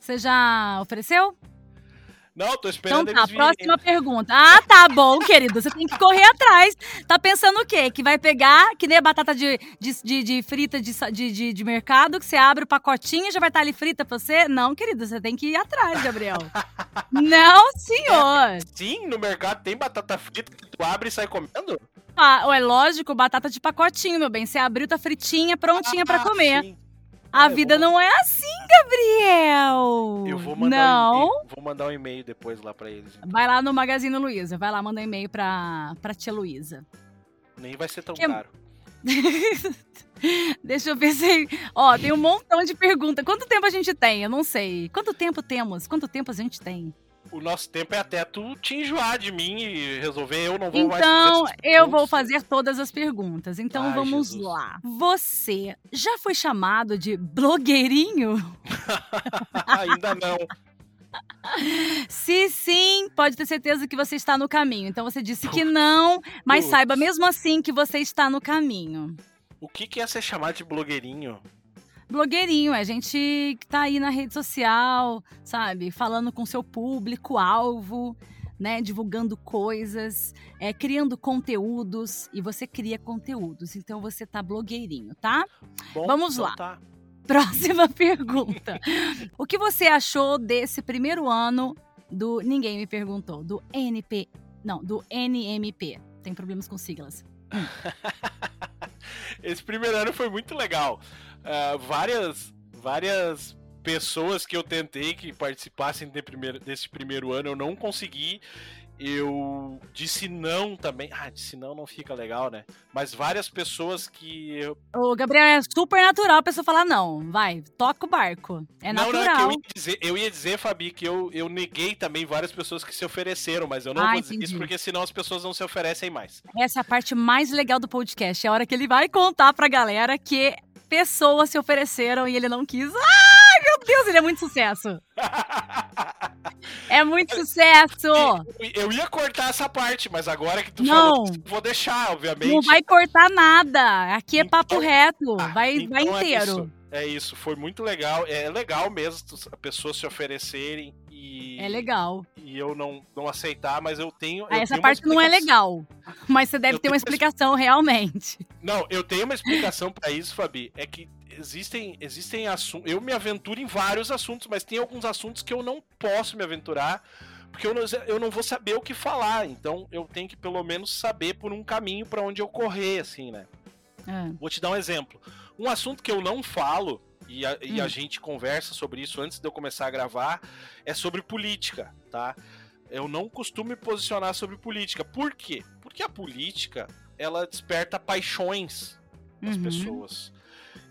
Você já ofereceu? Não, tô Então esperando tá, eles próxima pergunta. Ah, tá bom, querido. Você tem que correr atrás. Tá pensando o quê? Que vai pegar, que nem a batata de, de, de, de frita de, de, de, mercado, que você abre o pacotinho e já vai estar ali frita pra você? Não, querido, você tem que ir atrás, Gabriel. Não, senhor. Sim, no mercado tem batata frita que tu abre e sai comendo? Ah, é lógico, batata de pacotinho, meu bem. Você abriu, tá fritinha, prontinha pra Ah, comer. sim. A vida vou- não é assim, Gabriel. Eu vou mandar Não. um e-mail, vou mandar um e-mail depois lá pra eles. então. Vai lá no Magazine Luiza. Vai lá, manda um e-mail pra, pra tia Luísa. Nem vai ser tão Que- caro. Deixa eu ver se. Ó, tem um montão de perguntas. Quanto tempo a gente tem? Eu não sei. Quanto tempo temos? Quanto tempo a gente tem? O nosso tempo é até tu te enjoar de mim e resolver eu não vou mais Então, fazer essas eu vou fazer todas as perguntas. Então, Ai, vamos Jesus. lá. Você já foi chamado de blogueirinho? Ainda não. Se sim, pode ter certeza que você está no caminho. Então, você disse que não, mas Putz. saiba mesmo assim que você está no caminho. O que, que é ser chamado de blogueirinho? Blogueirinho, é gente que tá aí na rede social, sabe? Falando com seu público-alvo, né? Divulgando coisas, é, criando conteúdos. E você cria conteúdos, então você tá blogueirinho, tá? Bom, Vamos então lá. Tá. Próxima pergunta. O que você achou desse primeiro ano do Ninguém Me Perguntou? Do NP. Não, do NMP. Tem problemas com siglas. Esse primeiro ano foi muito legal. Ah, várias, várias pessoas que eu tentei que participassem de primeiro- desse primeiro ano, eu não consegui. Eu disse não também. Ah, disse não não fica legal, né? Mas várias pessoas que eu. O Gabriel é super natural a pessoa falar não. Vai, toca o barco. É não, não, é que natural. eu ia dizer, eu ia dizer, Fabi, que eu, eu neguei também várias pessoas que se ofereceram, mas eu não Ah, vou dizer entendi. isso porque senão as pessoas não se oferecem mais. Essa é a parte mais legal do podcast. É a hora que ele vai contar pra galera que pessoas se ofereceram e ele não quis. Ai, meu Deus, ele é muito sucesso. É muito sucesso. Eu ia cortar essa parte, mas agora que tu Não. falou, vou deixar, obviamente. Não vai cortar nada. Aqui é papo Então- reto. Ah, Vai, então vai é inteiro. isso, É isso, foi muito legal. É legal mesmo as pessoas se oferecerem e, É legal. e eu não, não aceitar, mas eu tenho. Ah, eu Essa tenho parte não é explicação. legal. Mas você deve Eu ter uma tenho uma explicação realmente. Não, eu tenho uma explicação pra isso, Fabi. É que existem, existem assuntos. Eu me aventuro em vários assuntos, mas tem alguns assuntos que eu não posso me aventurar. Porque eu não, eu não vou saber o que falar. Então eu tenho que pelo menos saber por um caminho pra onde eu correr, assim, né? É. Vou te dar um exemplo. Um assunto que eu não falo, e a, e a Hum. gente conversa sobre isso antes de eu começar a gravar, é sobre política, tá? Eu não costumo me posicionar sobre política. Por quê? Porque a política, ela desperta paixões nas Uhum. pessoas.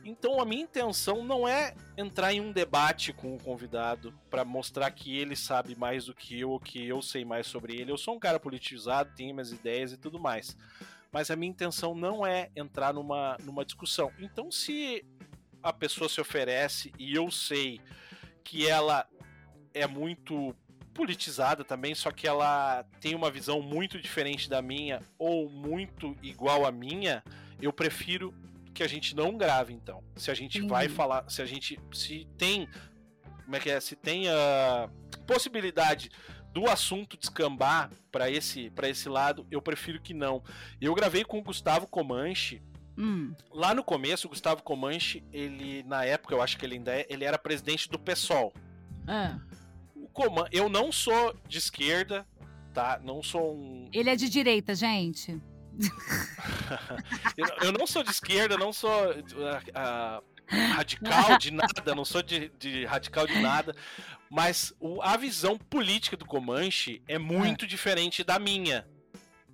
Então a minha intenção não é entrar em um debate com o convidado para mostrar que ele sabe mais do que eu ou que eu sei mais sobre ele. Eu sou um cara politizado, tenho minhas ideias e tudo mais. Mas a minha intenção não é entrar numa, numa discussão. Então, se a pessoa se oferece e eu sei que ela é muito politizada também, só que ela tem uma visão muito diferente da minha ou muito igual à minha, eu prefiro que a gente não grave então. Se a gente vai falar, se a gente se tem como é que é, se tem a possibilidade do assunto descambar para esse para esse lado, eu prefiro que não. Eu gravei com o Gustavo Comanche Hum. Lá no começo, o Gustavo Comanche, ele, na época, eu acho que ele ainda é, ele era presidente do PSOL. É. O Coman, eu não sou de esquerda, tá? Não sou um. Ele é de direita, gente. eu, eu, não sou de esquerda, não sou uh, uh, radical de nada, não sou de, de radical de nada, mas o, a visão política do Comanche é muito é. diferente da minha,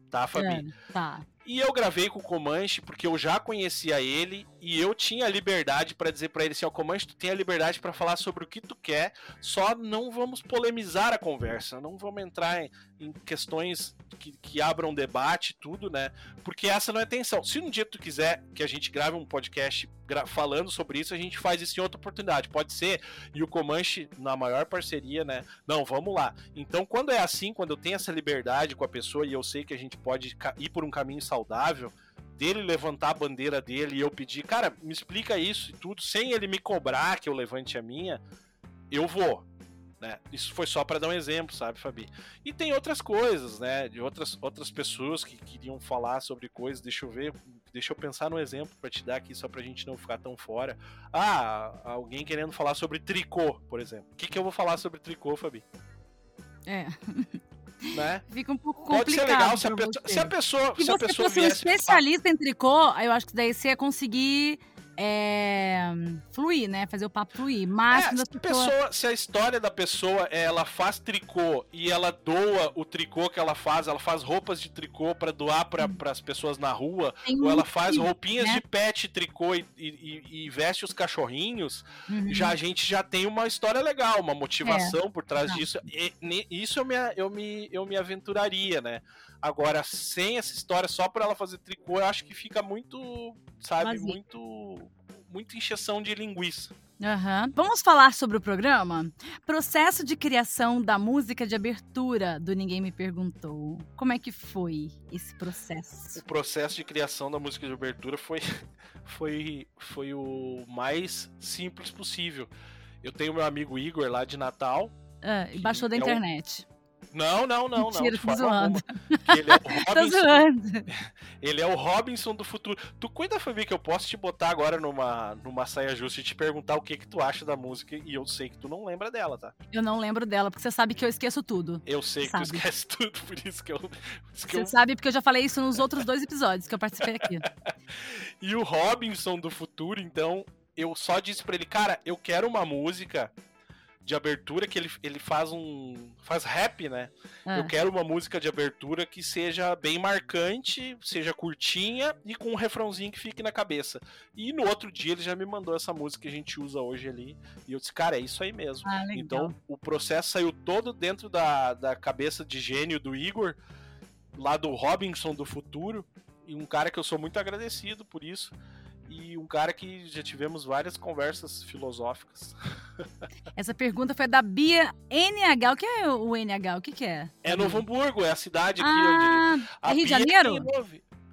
tá, Fabi? É, tá. E eu gravei com o Comanche porque eu já conhecia ele e eu tinha liberdade para dizer para ele assim, ó, Comanche, tu tem a liberdade para falar sobre o que tu quer, só não vamos polemizar a conversa, não vamos entrar em, em questões que, que abram debate tudo, né? Porque essa não é intenção. Se um dia tu quiser que a gente grave um podcast falando sobre isso, a gente faz isso em outra oportunidade. Pode ser, e o Comanche, na maior parceria, né? Não, vamos lá. Então, quando é assim, quando eu tenho essa liberdade com a pessoa e eu sei que a gente pode ir por um caminho saudável, dele levantar a bandeira dele e eu pedir, cara, me explica isso e tudo, sem ele me cobrar que eu levante a minha, eu vou. Né? Isso foi só para dar um exemplo, sabe, Fabi? E tem outras coisas, né? De outras, outras pessoas que queriam falar sobre coisas. Deixa eu ver, deixa eu pensar no exemplo para te dar aqui, só pra gente não ficar tão fora. Ah, alguém querendo falar sobre tricô, por exemplo. O que, que eu vou falar sobre tricô, Fabi? É. Né? Fica um pouco complicado. Pode ser legal se a, pessoa, se a pessoa. Se, se a pessoa fosse um especialista em tricô, eu acho que daí você ia conseguir é, fluir, né? Fazer o papo fluir. Mas é, se, a pessoa, se a história da pessoa é ela faz tricô e ela doa o tricô que ela faz, ela faz roupas de tricô para doar para hum. as pessoas na rua, Tem ou ela faz roupinhas né? de pet tricô e, e, e, veste os cachorrinhos, uhum. já a gente já tem uma história legal, uma motivação é. por trás disso. E, isso eu me, eu, me, eu me aventuraria, né? Agora, sem essa história, só por ela fazer tricô, eu acho que fica muito, sabe, muito muita encheção de linguiça. Uhum. Vamos falar sobre o programa? Processo de criação da música de abertura do Ninguém Me Perguntou. Como é que foi esse processo? O processo de criação da música de abertura foi, foi, foi o mais simples possível. Eu tenho meu amigo Igor lá de Natal. Ah, e baixou da é internet. O não, não, não, Mentira, não. Tô zoando. Ele é o Robinson. ele é o Robinson do futuro. Tu cuida, Fabi, que eu posso te botar agora numa, numa saia justa e te perguntar o que que tu acha da música e eu sei que tu não lembra dela, tá? Eu não lembro dela, porque você sabe que eu esqueço tudo. Eu sei que sabe. tu esquece tudo, por isso que eu. Isso que você eu... sabe, porque eu já falei isso nos outros dois episódios que eu participei aqui. e o Robinson do futuro, então, eu só disse pra ele, cara, eu quero uma música de abertura que ele, ele faz um. faz rap, né? É. Eu quero uma música de abertura que seja bem marcante, seja curtinha e com um refrãozinho que fique na cabeça. E no outro dia ele já me mandou essa música que a gente usa hoje ali. E eu disse, cara, é isso aí mesmo. Ah, então o processo saiu todo dentro da, da cabeça de gênio do Igor, lá do Robinson do futuro. E um cara que eu sou muito agradecido por isso e um cara que já tivemos várias conversas filosóficas. Essa pergunta foi da Bia NH. O que é o NH? O que, que é? É Novo Hamburgo, é a cidade aqui ah, onde. é Rio de Janeiro?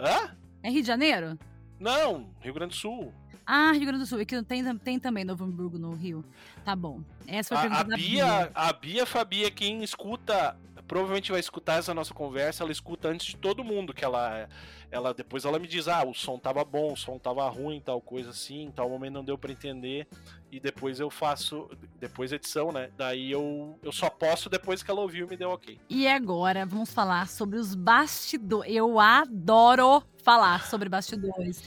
Hã? É Rio de Janeiro? Não, Rio Grande do Sul. Ah, Rio Grande do Sul. Aqui tem, tem também Novo Hamburgo no Rio. Tá bom. Essa foi a, pergunta a da Bia, Bia. A Bia Fabia, quem escuta, provavelmente vai escutar essa nossa conversa, ela escuta antes de todo mundo que ela ela depois ela me diz: "Ah, o som tava bom, o som tava ruim, tal coisa assim, tal momento não deu para entender". E depois eu faço depois edição, né? Daí eu eu só posso depois que ela ouviu e me deu OK. E agora vamos falar sobre os bastidores. Eu adoro falar sobre bastidores.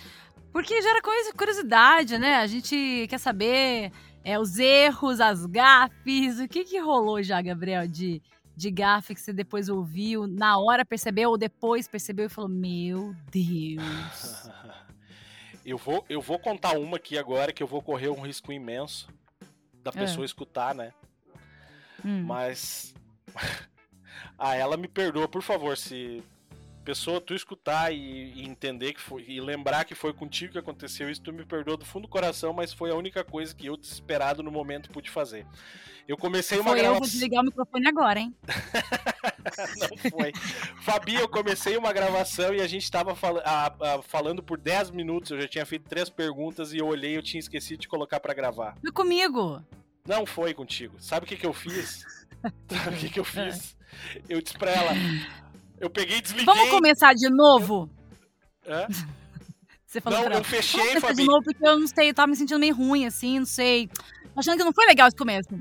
Porque gera curiosidade, né? A gente quer saber é, os erros, as gafes, o que que rolou já, Gabriel, de de gafe que você depois ouviu, na hora percebeu ou depois percebeu e falou: Meu Deus. Eu vou, eu vou contar uma aqui agora que eu vou correr um risco imenso da pessoa escutar, né? Hum. Mas. ah, ela me perdoa, por favor, se pessoa tu escutar e, e entender que foi e lembrar que foi contigo que aconteceu isso, tu me perdoa do fundo do coração, mas foi a única coisa que eu desesperado no momento pude fazer. Eu comecei uma Foi eu, vou gravação. desligar o microfone agora, hein? Não foi. Fabi, eu comecei uma gravação e a gente tava fala- ah, ah, falando por 10 minutos. Eu já tinha feito três perguntas e eu olhei eu tinha esquecido de colocar pra gravar. Foi comigo. Não foi contigo. Sabe o que, que eu fiz? Sabe o que, que eu fiz? Eu disse pra ela. Eu peguei e desliguei. Vamos começar de novo? Hã? Você falou Não, eu fechei, Vamos começar de novo porque eu não sei, eu tava me sentindo meio ruim, assim, não sei. Achando que não foi legal esse começo.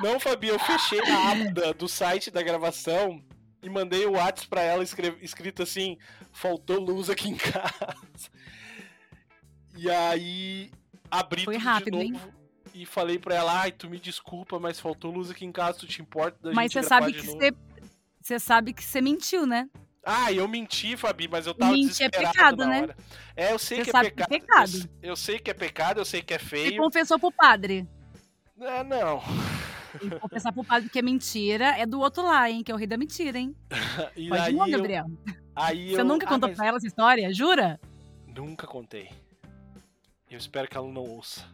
Não, Fabi, eu fechei a aba do site da gravação e mandei o WhatsApp pra ela escrito assim: faltou luz aqui em casa. E aí abri Foi tudo rápido, de hein? E falei pra ela: ai, tu me desculpa, mas faltou luz aqui em casa, tu te importa da Mas gente você gravar sabe que novo?" você. Você sabe que você mentiu, né? Ah, eu menti, Fabi, mas eu tava Mentir é pecado, né? hora. É, eu sei Você que é sabe que é pecado. Eu, eu sei que é pecado, eu sei que é Você feio. confessou pro padre. É, não. Que confessar pro padre que é mentira. É do outro lá, hein? Que é o rei da mentira, hein? E Pode eu, Gabriel. aí Você eu- nunca ah, contou mas- pra ela essa história? Jura? Nunca contei. Eu espero que ela não ouça.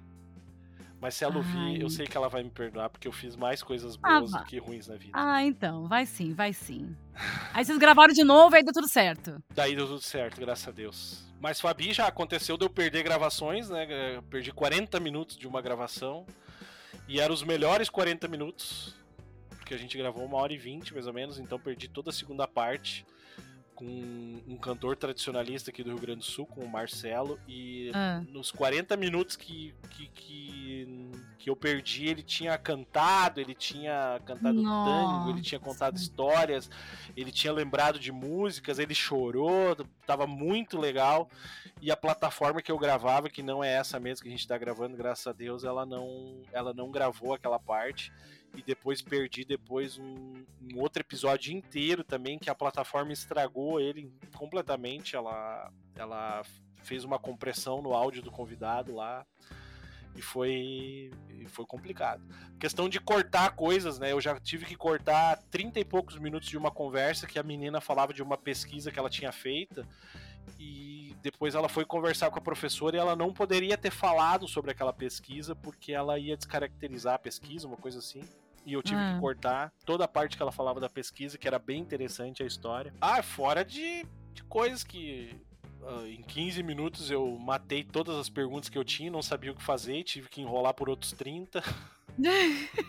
Mas se ela ouvir, eu sei que ela vai me perdoar, porque eu fiz mais coisas Ah, boas vá. do que ruins na vida. Ah, então. Vai sim, vai sim. Aí vocês gravaram de novo, aí deu tudo certo. Daí deu tudo certo, graças a Deus. Mas Fabi já aconteceu de eu perder gravações, né? Eu perdi 40 minutos de uma gravação. E eram os melhores 40 minutos. Porque a gente gravou uma hora e 20, mais ou menos, então perdi toda a segunda parte com um cantor tradicionalista aqui do Rio Grande do Sul, com o Marcelo. E Ah. nos 40 minutos que, que, que, que eu perdi, ele tinha cantado, ele tinha cantado tango, ele tinha contado Nossa. histórias, ele tinha lembrado de músicas, ele chorou, tava muito legal. E a plataforma que eu gravava, que não é essa mesmo que a gente tá gravando, graças a Deus, ela não, ela não gravou aquela parte. E depois perdi depois um, um outro episódio inteiro também, que a plataforma estragou ele completamente. Ela, ela fez uma compressão no áudio do convidado lá. E foi, e foi complicado. Questão de cortar coisas, né? Eu já tive que cortar 30 e poucos minutos de uma conversa que a menina falava de uma pesquisa que ela tinha feita. E depois ela foi conversar com a professora e ela não poderia ter falado sobre aquela pesquisa porque ela ia descaracterizar a pesquisa, uma coisa assim. E eu tive Ah. que cortar toda a parte que ela falava da pesquisa, que era bem interessante a história. Ah, fora de, de coisas que ah, em 15 minutos eu matei todas as perguntas que eu tinha, não sabia o que fazer, tive que enrolar por outros 30.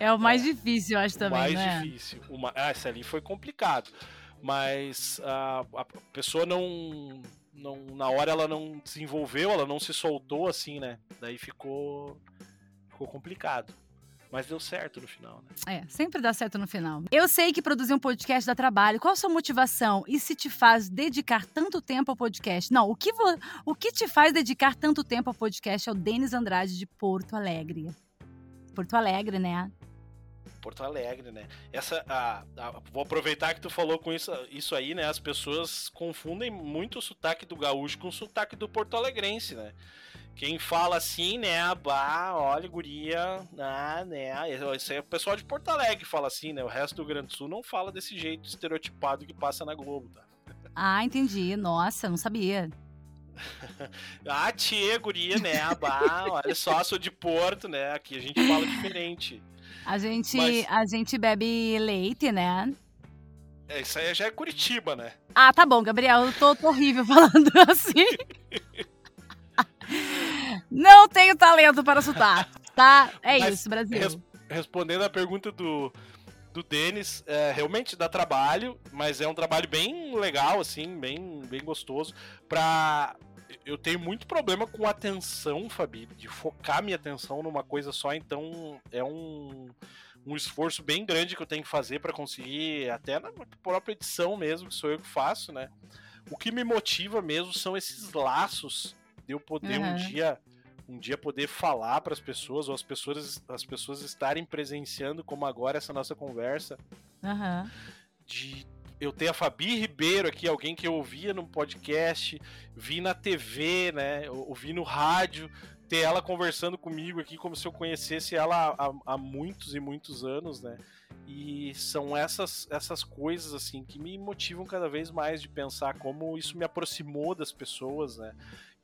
É o mais difícil, eu acho também, mais né? difícil. Uma... Ah, essa ali foi complicado. Mas a pessoa não, não. Na hora ela não desenvolveu, ela não se soltou assim, né? Daí ficou. Ficou complicado. Mas deu certo no final, né? É, sempre dá certo no final. Eu sei que produzir um podcast dá trabalho. Qual a sua motivação? E se te faz dedicar tanto tempo ao podcast? Não, o que, vo- o que te faz dedicar tanto tempo ao podcast é o Denis Andrade de Porto Alegre. Porto Alegre, né? Porto Alegre, né? Essa, a, a- vou aproveitar que tu falou com isso, isso aí, né? As pessoas confundem muito o sotaque do gaúcho com o sotaque do porto alegrense, né? Quem fala assim, né? Bah, olha, guria, ah, né? Isso aí é o pessoal de Porto Alegre que fala assim, né? O resto do Grande Sul não fala desse jeito estereotipado que passa na Globo, tá? Ah, entendi. Nossa, não sabia. Ah, tia, guria, né? Bah, olha só, sou de Porto, né? Aqui a gente fala diferente. A gente, Mas- a gente bebe leite, né? É, isso aí já é Curitiba, né? Ah, tá bom, Gabriel. Eu tô, tô horrível falando assim. Não tenho talento para sotaque, tá? É Mas isso, Brasil. res- respondendo a pergunta do, do Denis, é, realmente dá trabalho, mas é um trabalho bem legal, assim, bem, bem gostoso. Pra... Eu tenho muito problema com atenção, Fabi, de focar minha atenção numa coisa só, então é um, um esforço bem grande que eu tenho que fazer para conseguir, até na própria edição mesmo, que sou eu que faço, né? O que me motiva mesmo são esses laços de eu poder um Uhum. dia um dia poder falar para as pessoas ou as pessoas as pessoas estarem presenciando como agora essa nossa conversa Aham. de eu tenho a Fabi Ribeiro aqui, alguém que eu ouvia no podcast, vi na TV, né? Ouvi no rádio, ter ela conversando comigo aqui como se eu conhecesse ela há, há muitos e muitos anos, né? E são essas, essas coisas assim que me motivam cada vez mais de pensar como isso me aproximou das pessoas, né?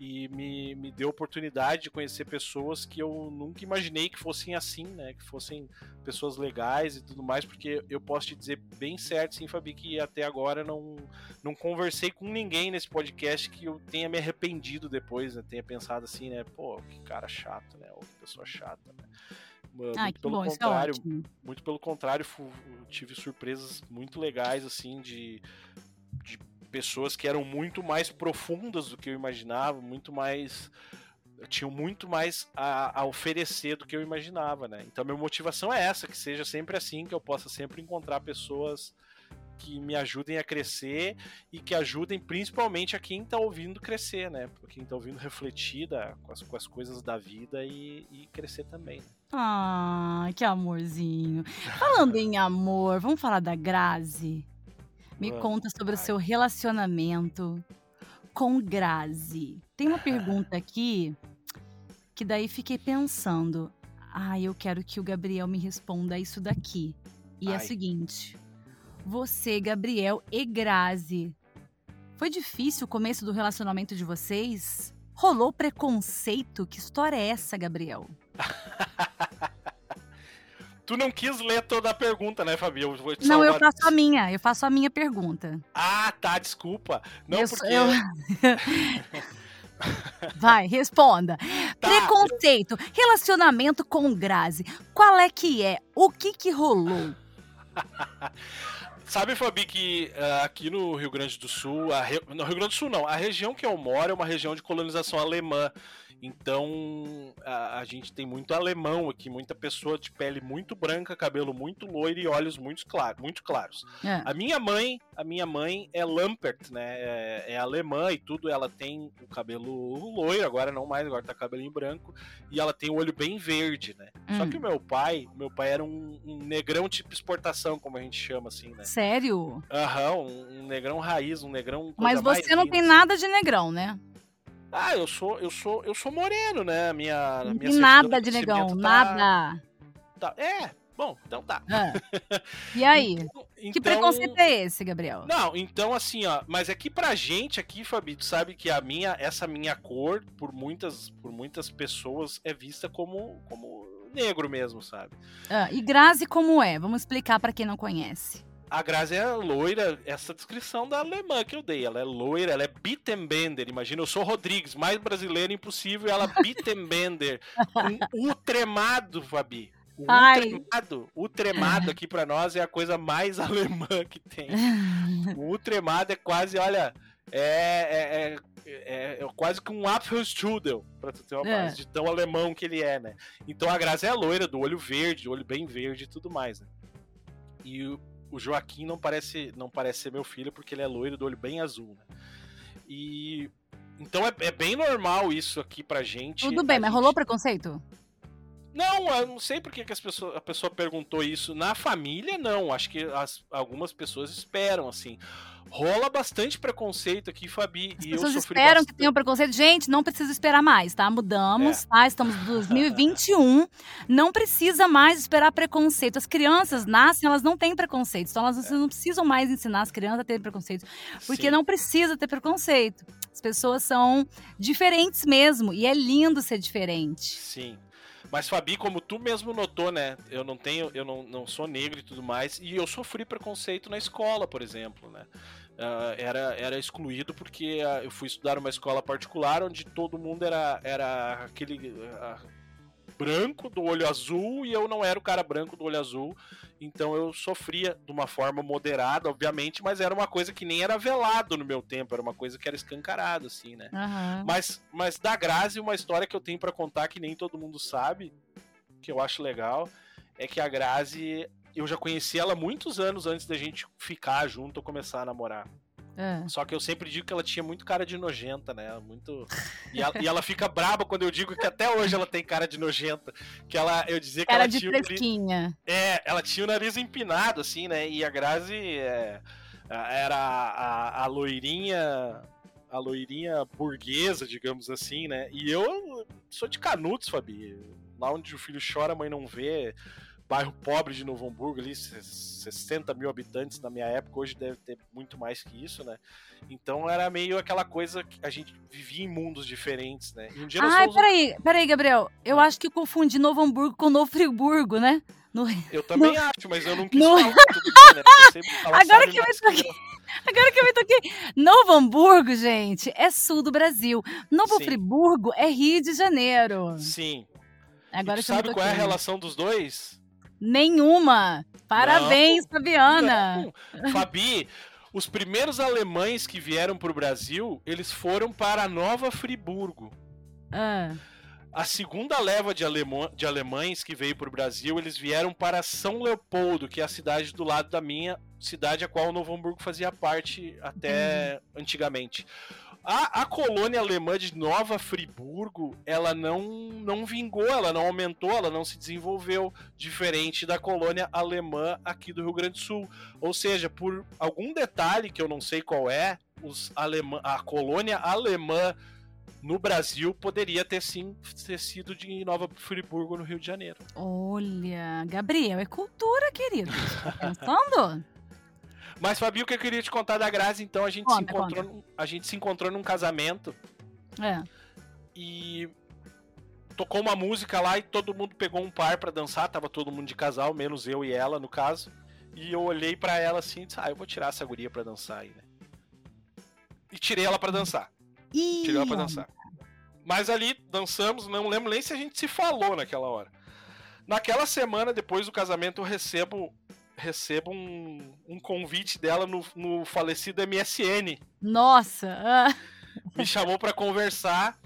E me, me deu oportunidade de conhecer pessoas que eu nunca imaginei que fossem assim, né? Que fossem pessoas legais e tudo mais, porque eu posso te dizer bem certo, sim, Fabi, que até agora não, não conversei com ninguém nesse podcast que eu tenha me arrependido depois, né? Tenha pensado assim, né? Pô, que cara chato, né? Ou que pessoa chata, né? Muito pelo bom, é contrário, muito pelo contrário, tive surpresas muito legais assim de, de pessoas que eram muito mais profundas do que eu imaginava, muito mais tinham muito mais a, a, oferecer do que eu imaginava, né? Então minha motivação é essa, que seja sempre assim, que eu possa sempre encontrar pessoas que me ajudem a crescer e que ajudem principalmente a quem está ouvindo crescer, né? Quem está ouvindo refletir da, com, as, com, as, coisas da vida e, e crescer também. Né? Ah, que amorzinho. Falando em amor, vamos falar da Grazi? Me Vamos. conta sobre o seu relacionamento com Grazi. Tem uma pergunta aqui que daí fiquei pensando. Ah, eu quero que o Gabriel me responda isso daqui. E Ai. é a seguinte: Você, Gabriel e Grazi, foi difícil o começo do relacionamento de vocês? Rolou preconceito? Que história é essa, Gabriel? Tu não quis ler toda a pergunta, né, Fabi? Eu vou te não, eu faço a minha. Eu faço a minha pergunta. Ah, tá, desculpa. Não, eu, porque... Eu... Vai, responda. Tá. Preconceito, relacionamento com Grazi. Qual é que é? O que que rolou? Sabe, Fabi, que uh, aqui no Rio Grande do Sul, re... no Rio Grande do Sul não, a região que eu moro é uma região de colonização alemã. Então a, a, gente tem muito alemão aqui, muita pessoa de pele muito branca, cabelo muito loiro e olhos muito, claro, muito claros. É. A minha mãe, a minha mãe é Lampert, né? É, é, alemã e tudo. Ela tem o cabelo loiro, agora não mais, agora tá cabelinho branco e ela tem o olho bem verde, né? Hum. Só que o meu pai, meu pai era um, um, negrão tipo exportação, como a gente chama assim, né? Sério? Aham, um, um negrão raiz, um negrão. Mas você não tem nada de negrão, né? Ah, eu sou, eu sou, eu sou moreno, né? Minha, minha nada de negão, tá... nada. Tá... É, bom, então tá. É. E aí? então, que preconceito é esse, Gabriel? Não, então assim, ó, mas aqui é pra gente aqui, Fabi, tu sabe que a minha, essa minha cor, por muitas, por muitas pessoas, é vista como, como negro mesmo, sabe? Ah, e Grazi como é? Vamos explicar para quem não conhece a Grazi é loira, essa descrição da alemã que eu dei. Ela é loira, ela é Bittenbender. Imagina, eu sou Rodrigues, mais brasileiro impossível, ela Bittenbender. um utremado, Fabi. O utremado, o tremado aqui para nós é a coisa mais alemã que tem. O utremado é quase, olha, é, é, é, é quase que um Apfelstrudel, pra tu ter uma base, de tão alemão que ele é, né? Então a Grazi é loira, do olho verde, olho bem verde e tudo mais, né? E o Joaquim não parece, não parece ser meu filho porque ele é loiro do olho bem azul, né? E então é, é bem normal isso aqui pra gente. Tudo bem, mas gente... rolou preconceito? Não, eu não sei porque que as pessoas, a pessoa perguntou isso. Na família, não. Acho que as, algumas pessoas esperam, assim rola bastante preconceito aqui, Fabi. As e pessoas esperam bastante. que tenham preconceito. Gente, não precisa esperar mais, tá? Mudamos, é. tá? Estamos em 2021. não precisa mais esperar preconceito. As crianças nascem, elas não têm preconceito. Então, elas é. não precisam mais ensinar as crianças a terem preconceito. Porque Sim. não precisa ter preconceito. As pessoas são diferentes mesmo. E é lindo ser diferente. Sim. Mas, Fabi, como tu mesmo notou, né? Eu não tenho, eu não, não sou negro e tudo mais, e eu sofri preconceito na escola, por exemplo, né? Uh, era, era excluído porque uh, eu fui estudar numa escola particular onde todo mundo era, era aquele uh, branco do olho azul e eu não era o cara branco do olho azul. Então eu sofria de uma forma moderada, obviamente, mas era uma coisa que nem era velado no meu tempo, era uma coisa que era escancarado, assim, né? Uhum. Mas, mas da Grazi, uma história que eu tenho para contar que nem todo mundo sabe, que eu acho legal, é que a Grazi eu já conheci ela muitos anos antes da gente ficar junto ou começar a namorar. É. Só que eu sempre digo que ela tinha muito cara de nojenta, né? Muito. E ela, e ela, fica braba quando eu digo que até hoje ela tem cara de nojenta. Que ela, eu dizia que cara ela de tinha. Fresquinha. Nariz... É, ela tinha o nariz empinado, assim, né? E a Grazi é Era a, a, a loirinha. A loirinha burguesa, digamos assim, né? E eu sou de Canudos, Fabi. Lá onde o filho chora, a mãe não vê bairro pobre de Novo Hamburgo, ali, 60 mil habitantes na minha época, hoje deve ter muito mais que isso, né? Então era meio aquela coisa que a gente vivia em mundos diferentes, né? E um dia Ai, peraí, peraí, Gabriel. Eu ah. acho que confundi Novo Hamburgo com Novo Friburgo, né? No... Eu também no... acho, mas eu não quis no... falar tudo bem, né? Agora que eu me toquei. Agora que eu me toquei. Novo Hamburgo, gente, é sul do Brasil. Novo Sim. Friburgo é Rio de Janeiro. Sim. Agora e tu sabe qual é a relação dos dois? Nenhuma. Parabéns, não, Fabiana. Não. Fabi, os primeiros alemães que vieram para o Brasil, eles foram para Nova Friburgo. Ah. A segunda leva de, alemã, de alemães que veio para o Brasil, eles vieram para São Leopoldo, que é a cidade do lado da minha cidade, a qual o Novo Hamburgo fazia parte até uhum. antigamente. A, a colônia alemã de Nova Friburgo, ela não, não vingou, ela não aumentou, ela não se desenvolveu, diferente da colônia alemã aqui do Rio Grande do Sul. Ou seja, por algum detalhe que eu não sei qual é, os alemã, a colônia alemã no Brasil poderia ter sim ter sido de Nova Friburgo, no Rio de Janeiro. Olha, Gabriel, é cultura, querido. Tá? Mas, Fabio, o que eu queria te contar da Grazi, então, a gente, conta, se, encontrou, num, a gente se encontrou num casamento. É. E tocou uma música lá e todo mundo pegou um par para dançar, tava todo mundo de casal, menos eu e ela, no caso. E eu olhei para ela assim e disse, ah, eu vou tirar essa guria pra dançar aí, né? E tirei ela para dançar. Ih, tirei ela pra dançar. Mas ali dançamos, não lembro nem se a gente se falou naquela hora. Naquela semana, depois do casamento, eu recebo recebo um, um convite dela no, no falecido MSN. Nossa! Ah. Me chamou para conversar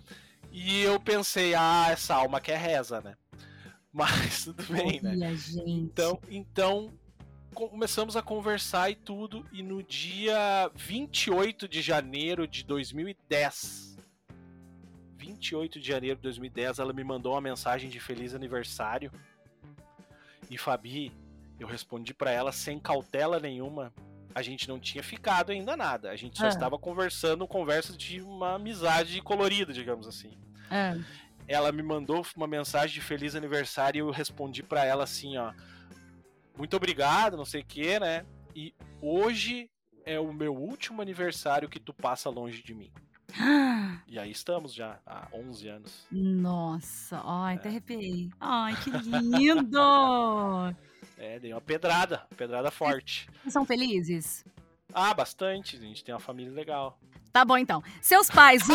e eu pensei, ah, essa alma quer reza, né? Mas tudo bem, né? Olha, né? Gente. Então, então começamos a conversar e tudo, e no dia 28 de janeiro de 2010, 28 de janeiro de 2010, ela me mandou uma mensagem de feliz aniversário. E Fabi, eu respondi para ela sem cautela nenhuma. A gente não tinha ficado ainda nada. A gente só é. estava conversando conversas de uma amizade colorida, digamos assim. É. Ela me mandou uma mensagem de feliz aniversário e eu respondi para ela assim, ó. Muito obrigado, não sei o que, né? E hoje é o meu último aniversário que tu passa longe de mim. E aí estamos já há 11 anos. Nossa, ai, é. até arrepiei. Ai, que lindo! É, dei uma pedrada, pedrada forte. Vocês são felizes? Ah, bastante. A gente tem uma família legal. Tá bom, então. Seus pais.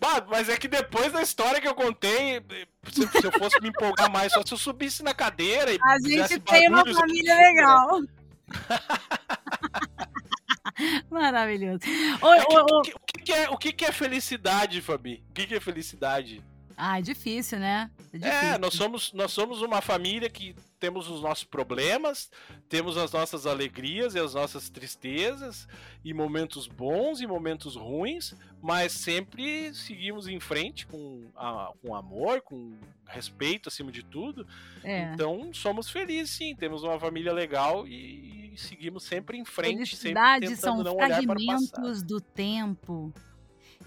bah, mas é que depois da história que eu contei, se, se, eu fosse me empolgar mais, só se eu subisse na cadeira e. A gente tem uma família legal. Maravilhoso. O, é que, o, o, que, é, o que, é felicidade, Fabi? O que é felicidade? Ah, é difícil, né? É, difícil. é, nós, somos, nós somos uma família que temos os nossos problemas, temos as nossas alegrias e as nossas tristezas, e momentos bons e momentos ruins, mas sempre seguimos em frente com, a, com amor, com respeito acima de tudo. É. Então somos felizes, sim, temos uma família legal e, e seguimos sempre em frente, Felicidade sempre são fragmentos do tempo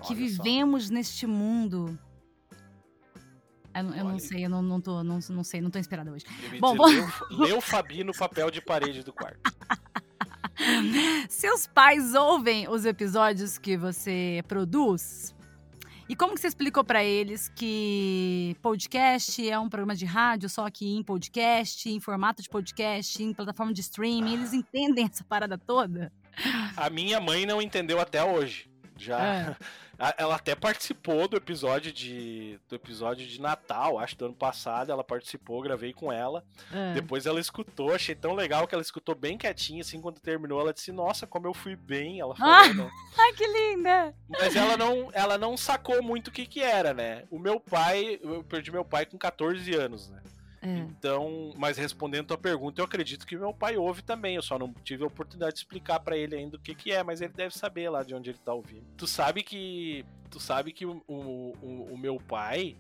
que Olha vivemos só. neste mundo eu, eu não sei, eu não, não, tô, não, não sei, não tô inspirada hoje. Bom, dizer, lê, o Fabi no papel de parede do quarto. Seus pais ouvem os episódios que você produz? E como que você explicou para eles que podcast é um programa de rádio, só que em podcast, em formato de podcast, em plataforma de streaming? Eles entendem essa parada toda? A minha mãe não entendeu até hoje. Já. É. Ela até participou do episódio de do episódio de Natal, acho do ano passado. Ela participou, gravei com ela. É. Depois ela escutou, achei tão legal que ela escutou bem quietinha. Assim, quando terminou, ela disse: Nossa, como eu fui bem. Ela falou, ah? Ai, que linda! Mas ela não, ela não sacou muito o que, que era, né? O meu pai, eu perdi meu pai com 14 anos, né? É. Então, mas respondendo a pergunta, eu acredito que meu pai ouve também. Eu só não tive a oportunidade de explicar para ele ainda o que, que é, mas ele deve saber lá de onde ele tá ouvindo. Tu sabe que. Tu sabe que o, o, o meu pai.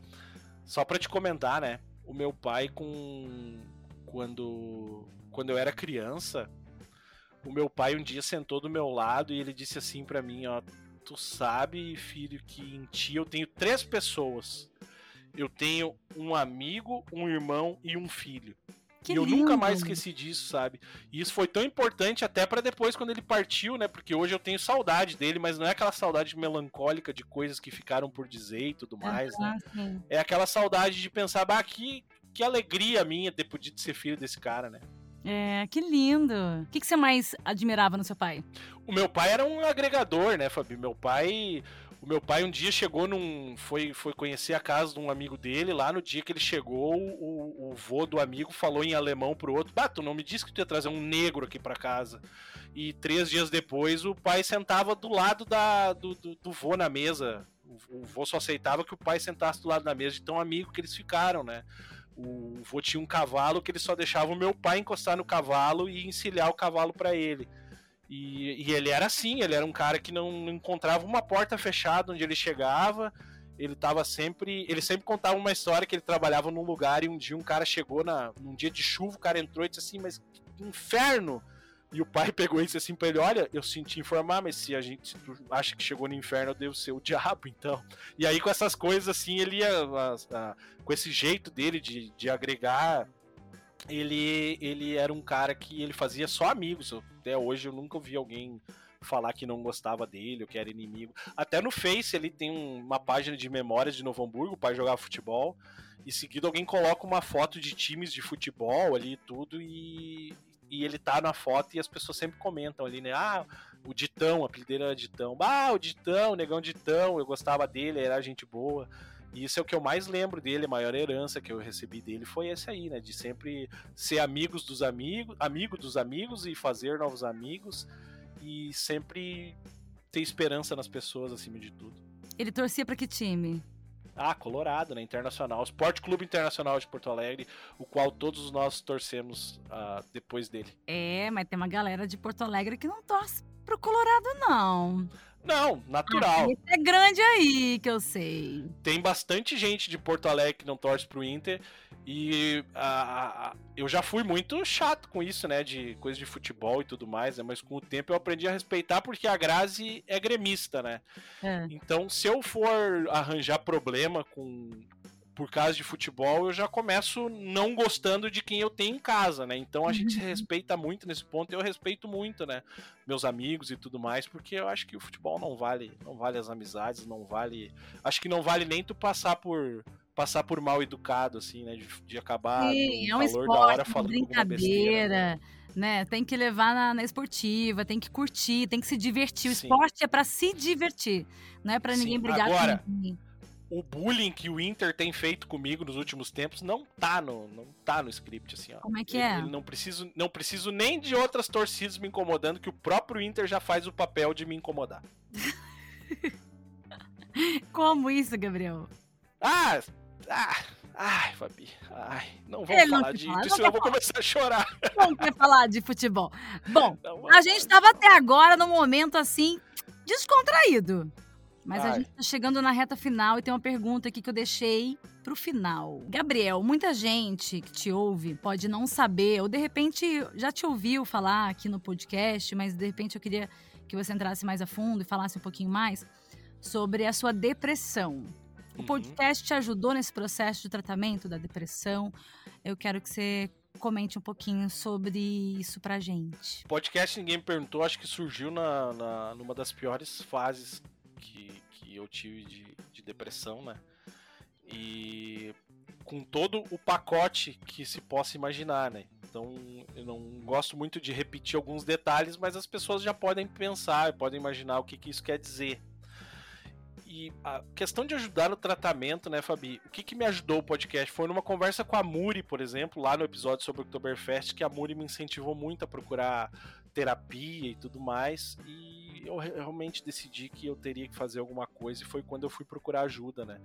Só para te comentar, né? O meu pai com. Quando. Quando eu era criança, o meu pai um dia sentou do meu lado e ele disse assim para mim, ó, tu sabe, filho, que em ti eu tenho três pessoas. Eu tenho um amigo, um irmão e um filho. Que e eu lindo. nunca mais esqueci disso, sabe? E isso foi tão importante até para depois quando ele partiu, né? Porque hoje eu tenho saudade dele, mas não é aquela saudade melancólica de coisas que ficaram por dizer e tudo mais, né? Ah, sim. É aquela saudade de pensar, bah, que, que alegria minha ter podido ser filho desse cara, né? É, que lindo. O que, que você mais admirava no seu pai? O meu pai era um agregador, né, Fabi? Meu pai. Meu pai um dia chegou num. Foi, foi conhecer a casa de um amigo dele. Lá no dia que ele chegou, o, o vô do amigo falou em alemão pro outro: Bah, tu não me disse que tu ia trazer um negro aqui pra casa. E três dias depois, o pai sentava do lado da, do, do, do vô na mesa. O, o vô só aceitava que o pai sentasse do lado da mesa de tão amigo que eles ficaram, né? O vô tinha um cavalo que ele só deixava o meu pai encostar no cavalo e encilhar o cavalo para ele. E, e, ele era assim, ele era um cara que não, encontrava uma porta fechada onde ele chegava. Ele tava sempre. Ele sempre contava uma história que ele trabalhava num lugar e um dia um cara chegou na, num dia de chuva, o cara entrou e disse assim, mas que inferno! E o pai pegou e disse assim pra ele: Olha, eu senti informar, mas se a gente se tu acha que chegou no inferno, eu devo ser o diabo, então. E aí, com essas coisas, assim, ele ia. a- a- com esse jeito dele de, de agregar, ele, ele era um cara que ele fazia só amigos. Até hoje eu nunca ouvi alguém falar que não gostava dele ou que era inimigo. Até no Face ele tem um- uma página de memórias de Novo Hamburgo para jogar futebol. E seguido alguém coloca uma foto de times de futebol ali e tudo e, e ele tá na foto e as pessoas sempre comentam ali, né? Ah, o Ditão, a apelido dele era Ditão. Ah, o Ditão, o negão Ditão, eu gostava dele, era gente boa. E isso é o que eu mais lembro dele, a maior herança que eu recebi dele foi esse aí, né? De sempre ser amigos dos amigos, amigo dos amigos e fazer novos amigos e sempre ter esperança nas pessoas acima de tudo. Ele torcia pra que time? Ah, Colorado, né? Internacional. Esporte Clube Internacional de Porto Alegre, o qual todos nós torcemos ah, depois dele. É, mas tem uma galera de Porto Alegre que não torce pro Colorado, não. Não, natural. Esse é grande aí, que eu sei. Tem bastante gente de Porto Alegre que não torce pro Inter. E ah, ah, eu já fui muito chato com isso, né? De coisa de futebol e tudo mais, né? Mas com o tempo eu aprendi a respeitar porque a Grazi é gremista, né? É. Então, se eu for arranjar problema com por causa de futebol, eu já começo não gostando de quem eu tenho em casa, né? Então a gente se respeita muito nesse ponto, eu respeito muito, né? Meus amigos e tudo mais, porque eu acho que o futebol não vale, não vale as amizades, não vale, acho que não vale nem tu passar por passar por mal educado assim, né, de, de acabar Sim, é um calor da hora esporte, falando besteira. né? brincadeira, né? Tem que levar na, na esportiva, tem que curtir, tem que se divertir. O Sim. esporte é pra se divertir, não é Sim, ninguém brigar agora- com ninguém. O bullying que o Inter tem feito comigo nos últimos tempos não tá no, não tá no script, assim, ó. Como é que é? não preciso, não preciso nem de outras torcidas me incomodando, que o próprio Inter já faz o papel de me incomodar. Como isso, Gabriel? Ah! ah ai, Fabi. Ai, não vamos Ele não falar quer de Inter, não senão eu vou começar a chorar. Não quer falar de futebol. Bom, Não, a gente estava até agora num momento assim, descontraído. Mas a Ai. gente tá chegando na reta final e tem uma pergunta aqui que eu deixei pro final. Gabriel, muita gente que te ouve pode não saber, ou de repente já te ouviu falar aqui no podcast, mas de repente eu queria que você entrasse mais a fundo e falasse um pouquinho mais sobre a sua depressão. O Uhum. podcast te ajudou nesse processo de tratamento da depressão. Eu quero que você comente um pouquinho sobre isso pra gente. podcast ninguém me perguntou, acho que surgiu na, na- numa das piores fases que, que eu tive de, de depressão, né? E com todo o pacote que se possa imaginar, né? Então eu não gosto muito de repetir alguns detalhes, mas as pessoas já podem pensar, podem imaginar o que, que isso quer dizer. E a questão de ajudar no tratamento, né, Fabi? O que, que me ajudou o podcast? Foi numa conversa com a Muri, por exemplo, lá no episódio sobre o Oktoberfest, que a Muri me incentivou muito a procurar terapia e tudo mais. E eu re- realmente decidi que eu teria que fazer alguma coisa, e foi quando eu fui procurar ajuda, né?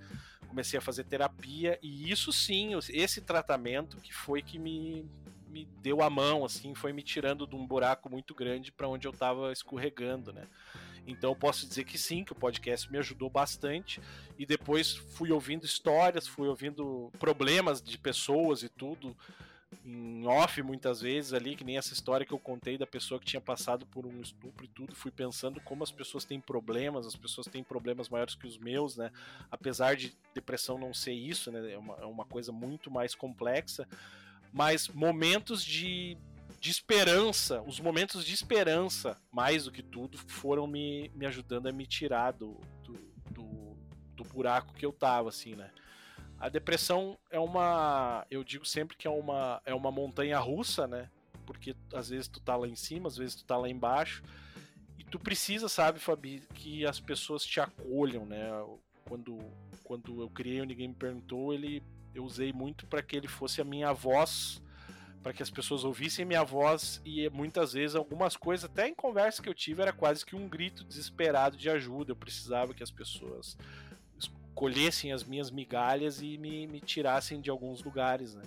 Comecei a fazer terapia, e isso sim, esse tratamento que foi que me, me deu a mão, assim, foi me tirando de um buraco muito grande para onde eu tava escorregando, né? Então eu posso dizer que sim, que o podcast me ajudou bastante. E depois fui ouvindo histórias, fui ouvindo problemas de pessoas e tudo em off muitas vezes ali, que nem essa história que eu contei da pessoa que tinha passado por um estupro e tudo, fui pensando como as pessoas têm problemas, as pessoas têm problemas maiores que os meus, né? Apesar de depressão não ser isso, né? É uma, é uma coisa muito mais complexa, mas momentos de, de esperança, os momentos de esperança, mais do que tudo, foram me, me ajudando a me tirar do, do, do, do buraco que eu tava, assim, né? A depressão é uma. Eu digo sempre que é uma, é uma montanha russa, né? Porque às vezes tu tá lá em cima, às vezes tu tá lá embaixo. E tu precisa, sabe, Fabi, que as pessoas te acolham, né? Quando, quando eu criei o Ninguém Me Perguntou, ele, eu usei muito para que ele fosse a minha voz, para que as pessoas ouvissem minha voz. E muitas vezes, algumas coisas, até em conversa que eu tive, era quase que um grito desesperado de ajuda. Eu precisava que as pessoas colhessem as minhas migalhas e me, me tirassem de alguns lugares, né?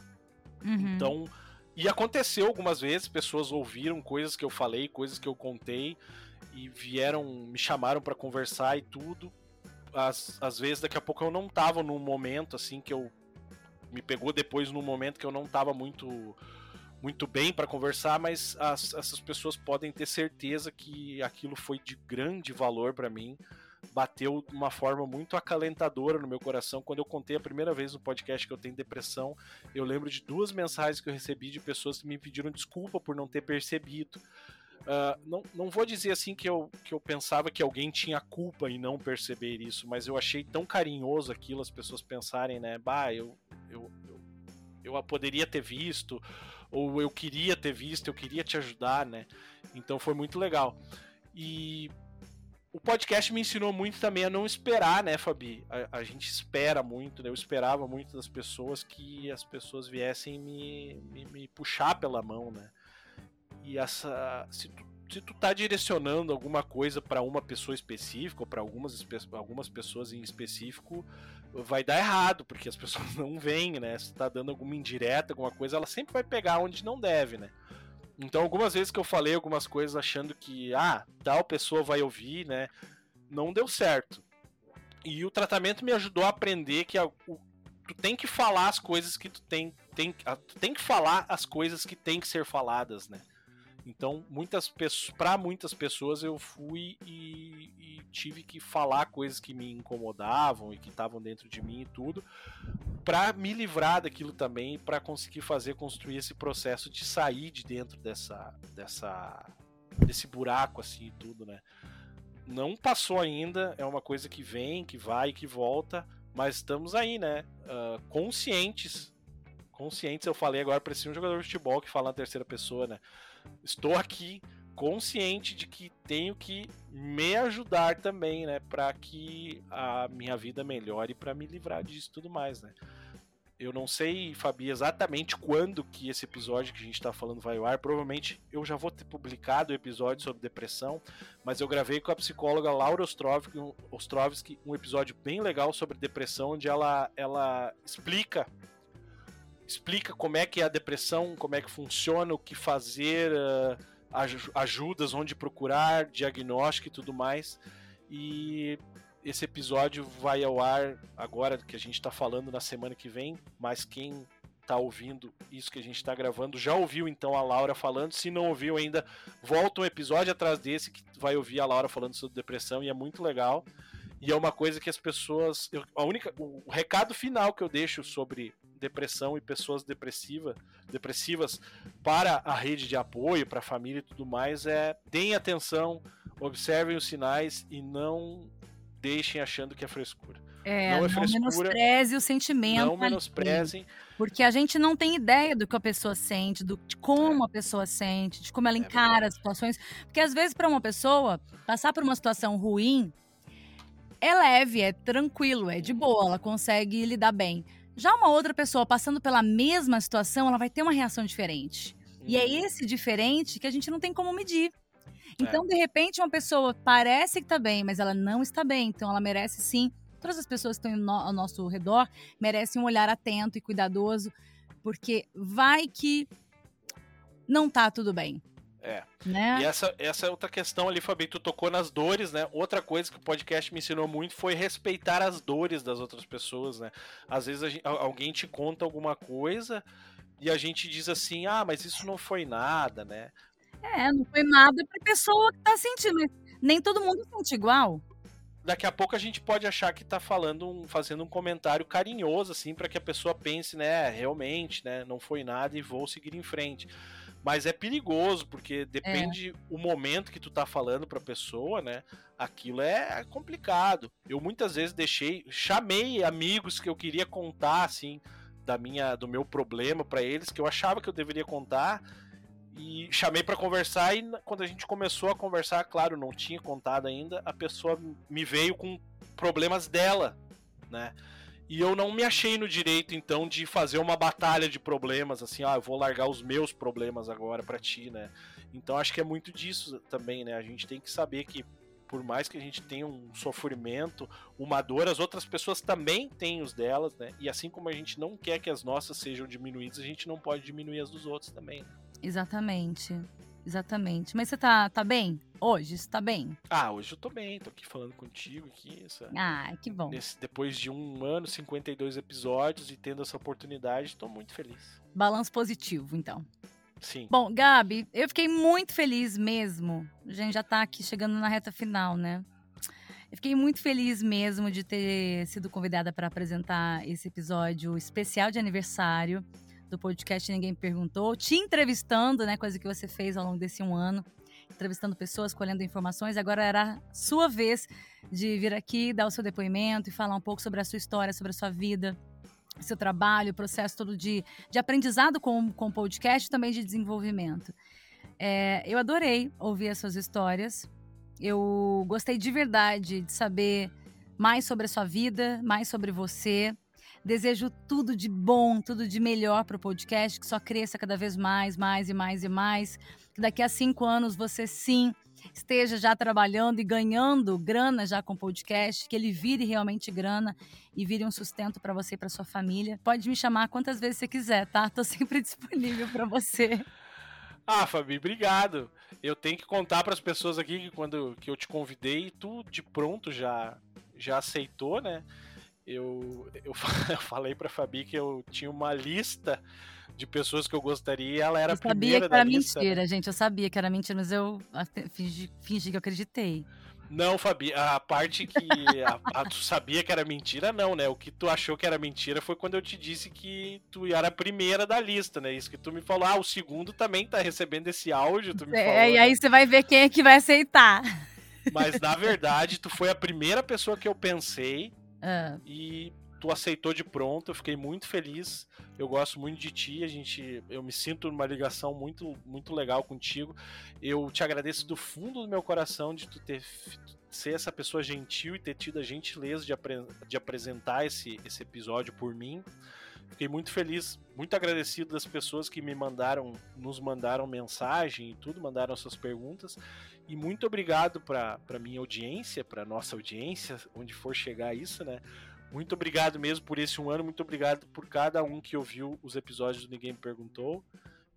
Uhum. Então, e aconteceu algumas vezes, pessoas ouviram coisas que eu falei, coisas que eu contei e vieram, me chamaram para conversar e tudo. Às, às vezes, daqui a pouco eu não tava num momento assim que eu me pegou depois num momento que eu não tava muito muito bem para conversar, mas as, essas pessoas podem ter certeza que aquilo foi de grande valor para mim bateu de uma forma muito acalentadora no meu coração. Quando eu contei a primeira vez no podcast que eu tenho depressão, eu lembro de duas mensagens que eu recebi de pessoas que me pediram desculpa por não ter percebido. Uh, não, não vou dizer assim que eu, que eu pensava que alguém tinha culpa em não perceber isso, mas eu achei tão carinhoso aquilo, as pessoas pensarem, né? Bah, eu, eu, eu, eu poderia ter visto, ou eu queria ter visto, eu queria te ajudar, né? Então foi muito legal. E o podcast me ensinou muito também a não esperar, né, Fabi? A, a, gente espera muito, né? Eu esperava muito das pessoas que as pessoas viessem me, me, me puxar pela mão, né? E essa. Se tu, se tu tá direcionando alguma coisa para uma pessoa específica, ou para algumas, algumas pessoas em específico, vai dar errado, porque as pessoas não vêm, né? Se tá dando alguma indireta, alguma coisa, ela sempre vai pegar onde não deve, né? Então, algumas vezes que eu falei algumas coisas achando que, ah, tal pessoa vai ouvir, né? Não deu certo. E o tratamento me ajudou a aprender que a, o, tu tem que falar as coisas que tu tem, tem, a, tu tem que falar as coisas que tem que ser faladas, né? Então, muitas para muitas pessoas eu fui e, e, tive que falar coisas que me incomodavam e que estavam dentro de mim e tudo, para me livrar daquilo também, para conseguir fazer construir esse processo de sair de dentro dessa dessa desse buraco assim e tudo, né? Não passou ainda, é uma coisa que vem, que vai, que volta, mas estamos aí, né? Uh, conscientes, conscientes. Eu falei agora para um jogador de futebol que fala na terceira pessoa, né? Estou aqui consciente de que tenho que me ajudar também, né, para que a minha vida melhore para me livrar disso tudo mais, né? Eu não sei, Fabi, exatamente quando que esse episódio que a gente está falando vai ao ar. Provavelmente eu já vou ter publicado o episódio sobre depressão, mas eu gravei com a psicóloga Laura Ostrovski, um episódio bem legal sobre depressão, onde ela, ela explica explica como é que é a depressão, como é que funciona, o que fazer, uh, ajudas, onde procurar, diagnóstico e tudo mais. E esse episódio vai ao ar agora que a gente está falando na semana que vem, mas quem está ouvindo isso que a gente está gravando já ouviu então a Laura falando. Se não ouviu ainda, volta um episódio atrás desse que vai ouvir a Laura falando sobre depressão e é muito legal. E é uma coisa que as pessoas. Eu, a única, o, o recado final que eu deixo sobre depressão e pessoas depressiva, depressivas para a rede de apoio, para a família e tudo mais é deem atenção, observem os sinais e não deixem achando que é frescura. É, não, é não menospreze o sentimento. Não menosprezem. Porque a gente não tem ideia do que a pessoa sente, do, de como é. a pessoa sente, de como ela é encara as situações. Porque às vezes, para uma pessoa, passar por uma situação ruim é leve, é tranquilo, é de boa, ela consegue lidar bem. Já uma outra pessoa passando pela mesma situação, ela vai ter uma reação diferente. E é uhum. esse diferente que a gente não tem como medir. Então, é. de repente, uma pessoa parece que está bem, mas ela não está bem. Então, ela merece sim. Todas as pessoas que estão ao nosso redor merecem um olhar atento e cuidadoso, porque vai que não tá tudo bem. É. Né? E essa, essa é outra questão ali, Fabi, tu tocou nas dores, né? Outra coisa que o podcast me ensinou muito foi respeitar as dores das outras pessoas, né? Às vezes gente, alguém te conta alguma coisa e a gente diz assim: ah, mas isso não foi nada, né? É, não foi nada pra pessoa que tá sentindo. Nem todo mundo sente igual. Daqui a pouco a gente pode achar que tá falando, um, fazendo um comentário carinhoso, assim, para que a pessoa pense, né, realmente, né, não foi nada e vou seguir em frente. Mas é perigoso, porque depende é. o momento que tu tá falando pra pessoa, né? Aquilo é complicado. Eu muitas vezes deixei, chamei amigos que eu queria contar, assim, da minha, do meu problema para eles, que eu achava que eu deveria contar, e chamei para conversar e quando a gente começou a conversar, claro, não tinha contado ainda, a pessoa me veio com problemas dela, né? E eu não me achei no direito, então, de fazer uma batalha de problemas, assim, ah, eu vou largar os meus problemas agora para ti, né? Então acho que é muito disso também, né? A gente tem que saber que, por mais que a gente tenha um sofrimento, uma dor, as outras pessoas também têm os delas, né? E assim como a gente não quer que as nossas sejam diminuídas, a gente não pode diminuir as dos outros também. Né? Exatamente. Exatamente. Mas você tá, tá bem? Hoje, você tá bem? Ah, hoje eu tô bem, tô aqui falando contigo aqui. Essa... Ah, que bom. Nesse, depois de um ano, 52 episódios e tendo essa oportunidade, tô muito feliz. Balanço positivo, então. Sim. Bom, Gabi, eu fiquei muito feliz mesmo. A gente já tá aqui chegando na reta final, né? Eu fiquei muito feliz mesmo de ter sido convidada para apresentar esse episódio especial de aniversário do podcast Ninguém Me Perguntou, te entrevistando, né? Coisa que você fez ao longo desse um ano, entrevistando pessoas, colhendo informações. Agora era sua vez de vir aqui, dar o seu depoimento e falar um pouco sobre a sua história, sobre a sua vida, seu trabalho, o processo todo de, de aprendizado com o podcast e também de desenvolvimento. É, eu adorei ouvir as suas histórias. Eu gostei de verdade de saber mais sobre a sua vida, mais sobre você. Desejo tudo de bom, tudo de melhor para o podcast, que só cresça cada vez mais, mais e mais e mais. Que daqui a cinco anos você sim esteja já trabalhando e ganhando grana já com podcast, que ele vire realmente grana e vire um sustento para você e para sua família. Pode me chamar quantas vezes você quiser, tá? Tô sempre disponível para você. Ah, Fabi, obrigado. Eu tenho que contar para as pessoas aqui que quando que eu te convidei, tu de pronto já já aceitou, né? eu, eu, falei pra Fabi que eu tinha uma lista de pessoas que eu gostaria e ela era eu a primeira lista. Sabia que era mentira, gente. Eu sabia que era mentira, mas eu fingi, fingi que eu acreditei. Não, Fabi, a parte que a, a, tu sabia que era mentira, não, né? O que tu achou que era mentira foi quando eu te disse que tu era a primeira da lista, né? Isso que tu me falou, ah, o segundo também tá recebendo esse áudio, tu me é, falou. E aí né? você vai ver quem é que vai aceitar. Mas na verdade, tu foi a primeira pessoa que eu pensei é. E tu aceitou de pronto, eu fiquei muito feliz. Eu gosto muito de ti, a gente, eu me sinto numa ligação muito, muito legal contigo. Eu te agradeço do fundo do meu coração de tu ter ser essa pessoa gentil e ter tido a gentileza de, apre de apresentar esse, esse episódio por mim. Fiquei muito feliz, muito agradecido das pessoas que me mandaram, nos mandaram mensagem e tudo, mandaram suas perguntas. E muito obrigado para minha audiência, para nossa audiência, onde for chegar isso, né? Muito obrigado mesmo por esse um ano, muito obrigado por cada um que ouviu os episódios do Ninguém Me Perguntou.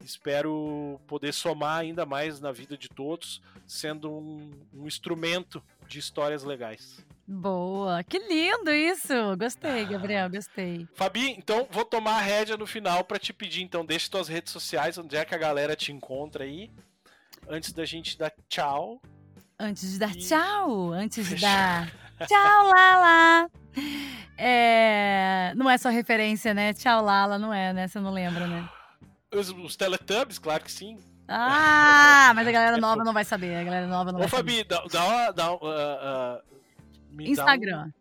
Espero poder somar ainda mais na vida de todos, sendo um, um instrumento de histórias legais. Boa, que lindo isso! Gostei, Gabriel, gostei. Fabi, então vou tomar a rédea no final para te pedir, então, deixa tuas redes sociais, onde é que a galera te encontra aí antes da gente dar tchau. Antes de dar e... tchau, antes de dar tchau, Lala. É... Não é só referência, né? Tchau, Lala, não é, né? Você não lembra, né? Os, os Teletubbies, claro que sim. Ah, mas a galera nova não vai saber. A galera nova não Ô, vai Fabi, saber. dá, dá uma. Dá, uh, uh, Instagram.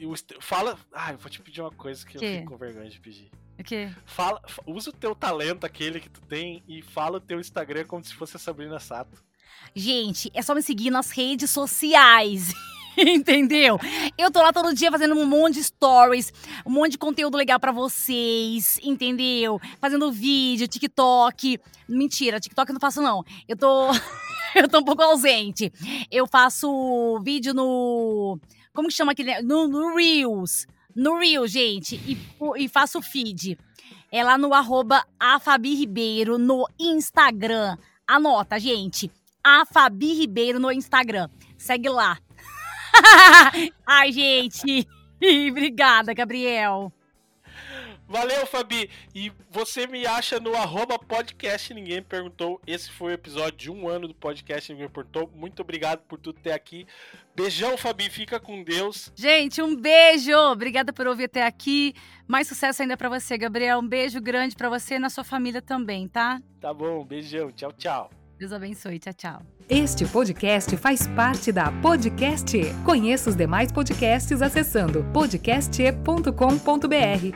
Um, fala. Ah, eu vou te pedir uma coisa que, que? eu fico com vergonha de pedir. O quê? Fala, usa o teu talento, aquele que tu tem, e fala o teu Instagram como se fosse a Sabrina Sato. Gente, é só me seguir nas redes sociais. Entendeu? Eu tô lá todo dia fazendo um monte de stories, um monte de conteúdo legal para vocês, entendeu? Fazendo vídeo, TikTok. Mentira, TikTok eu não faço não. Eu tô eu tô um pouco ausente. Eu faço vídeo no como que chama aquele no, no Reels no Rio, gente, e, e faço feed. É lá no arroba Ribeiro no Instagram. Anota, gente. Afabi Ribeiro no Instagram. Segue lá. Ai, gente. Obrigada, Gabriel. Valeu, Fabi. E você me acha no arroba podcast Ninguém Perguntou. Esse foi o episódio de um ano do podcast Ninguém Perguntou. Muito obrigado por tudo ter aqui. Beijão, Fabi. Fica com Deus. Gente, um beijo. Obrigada por ouvir até aqui. Mais sucesso ainda para você, Gabriel. Um beijo grande para você e na sua família também, tá? Tá bom. Beijão. Tchau, tchau. Deus abençoe. Tchau, tchau. Este podcast faz parte da Podcast. E. Conheça os demais podcasts acessando podcast.com.br.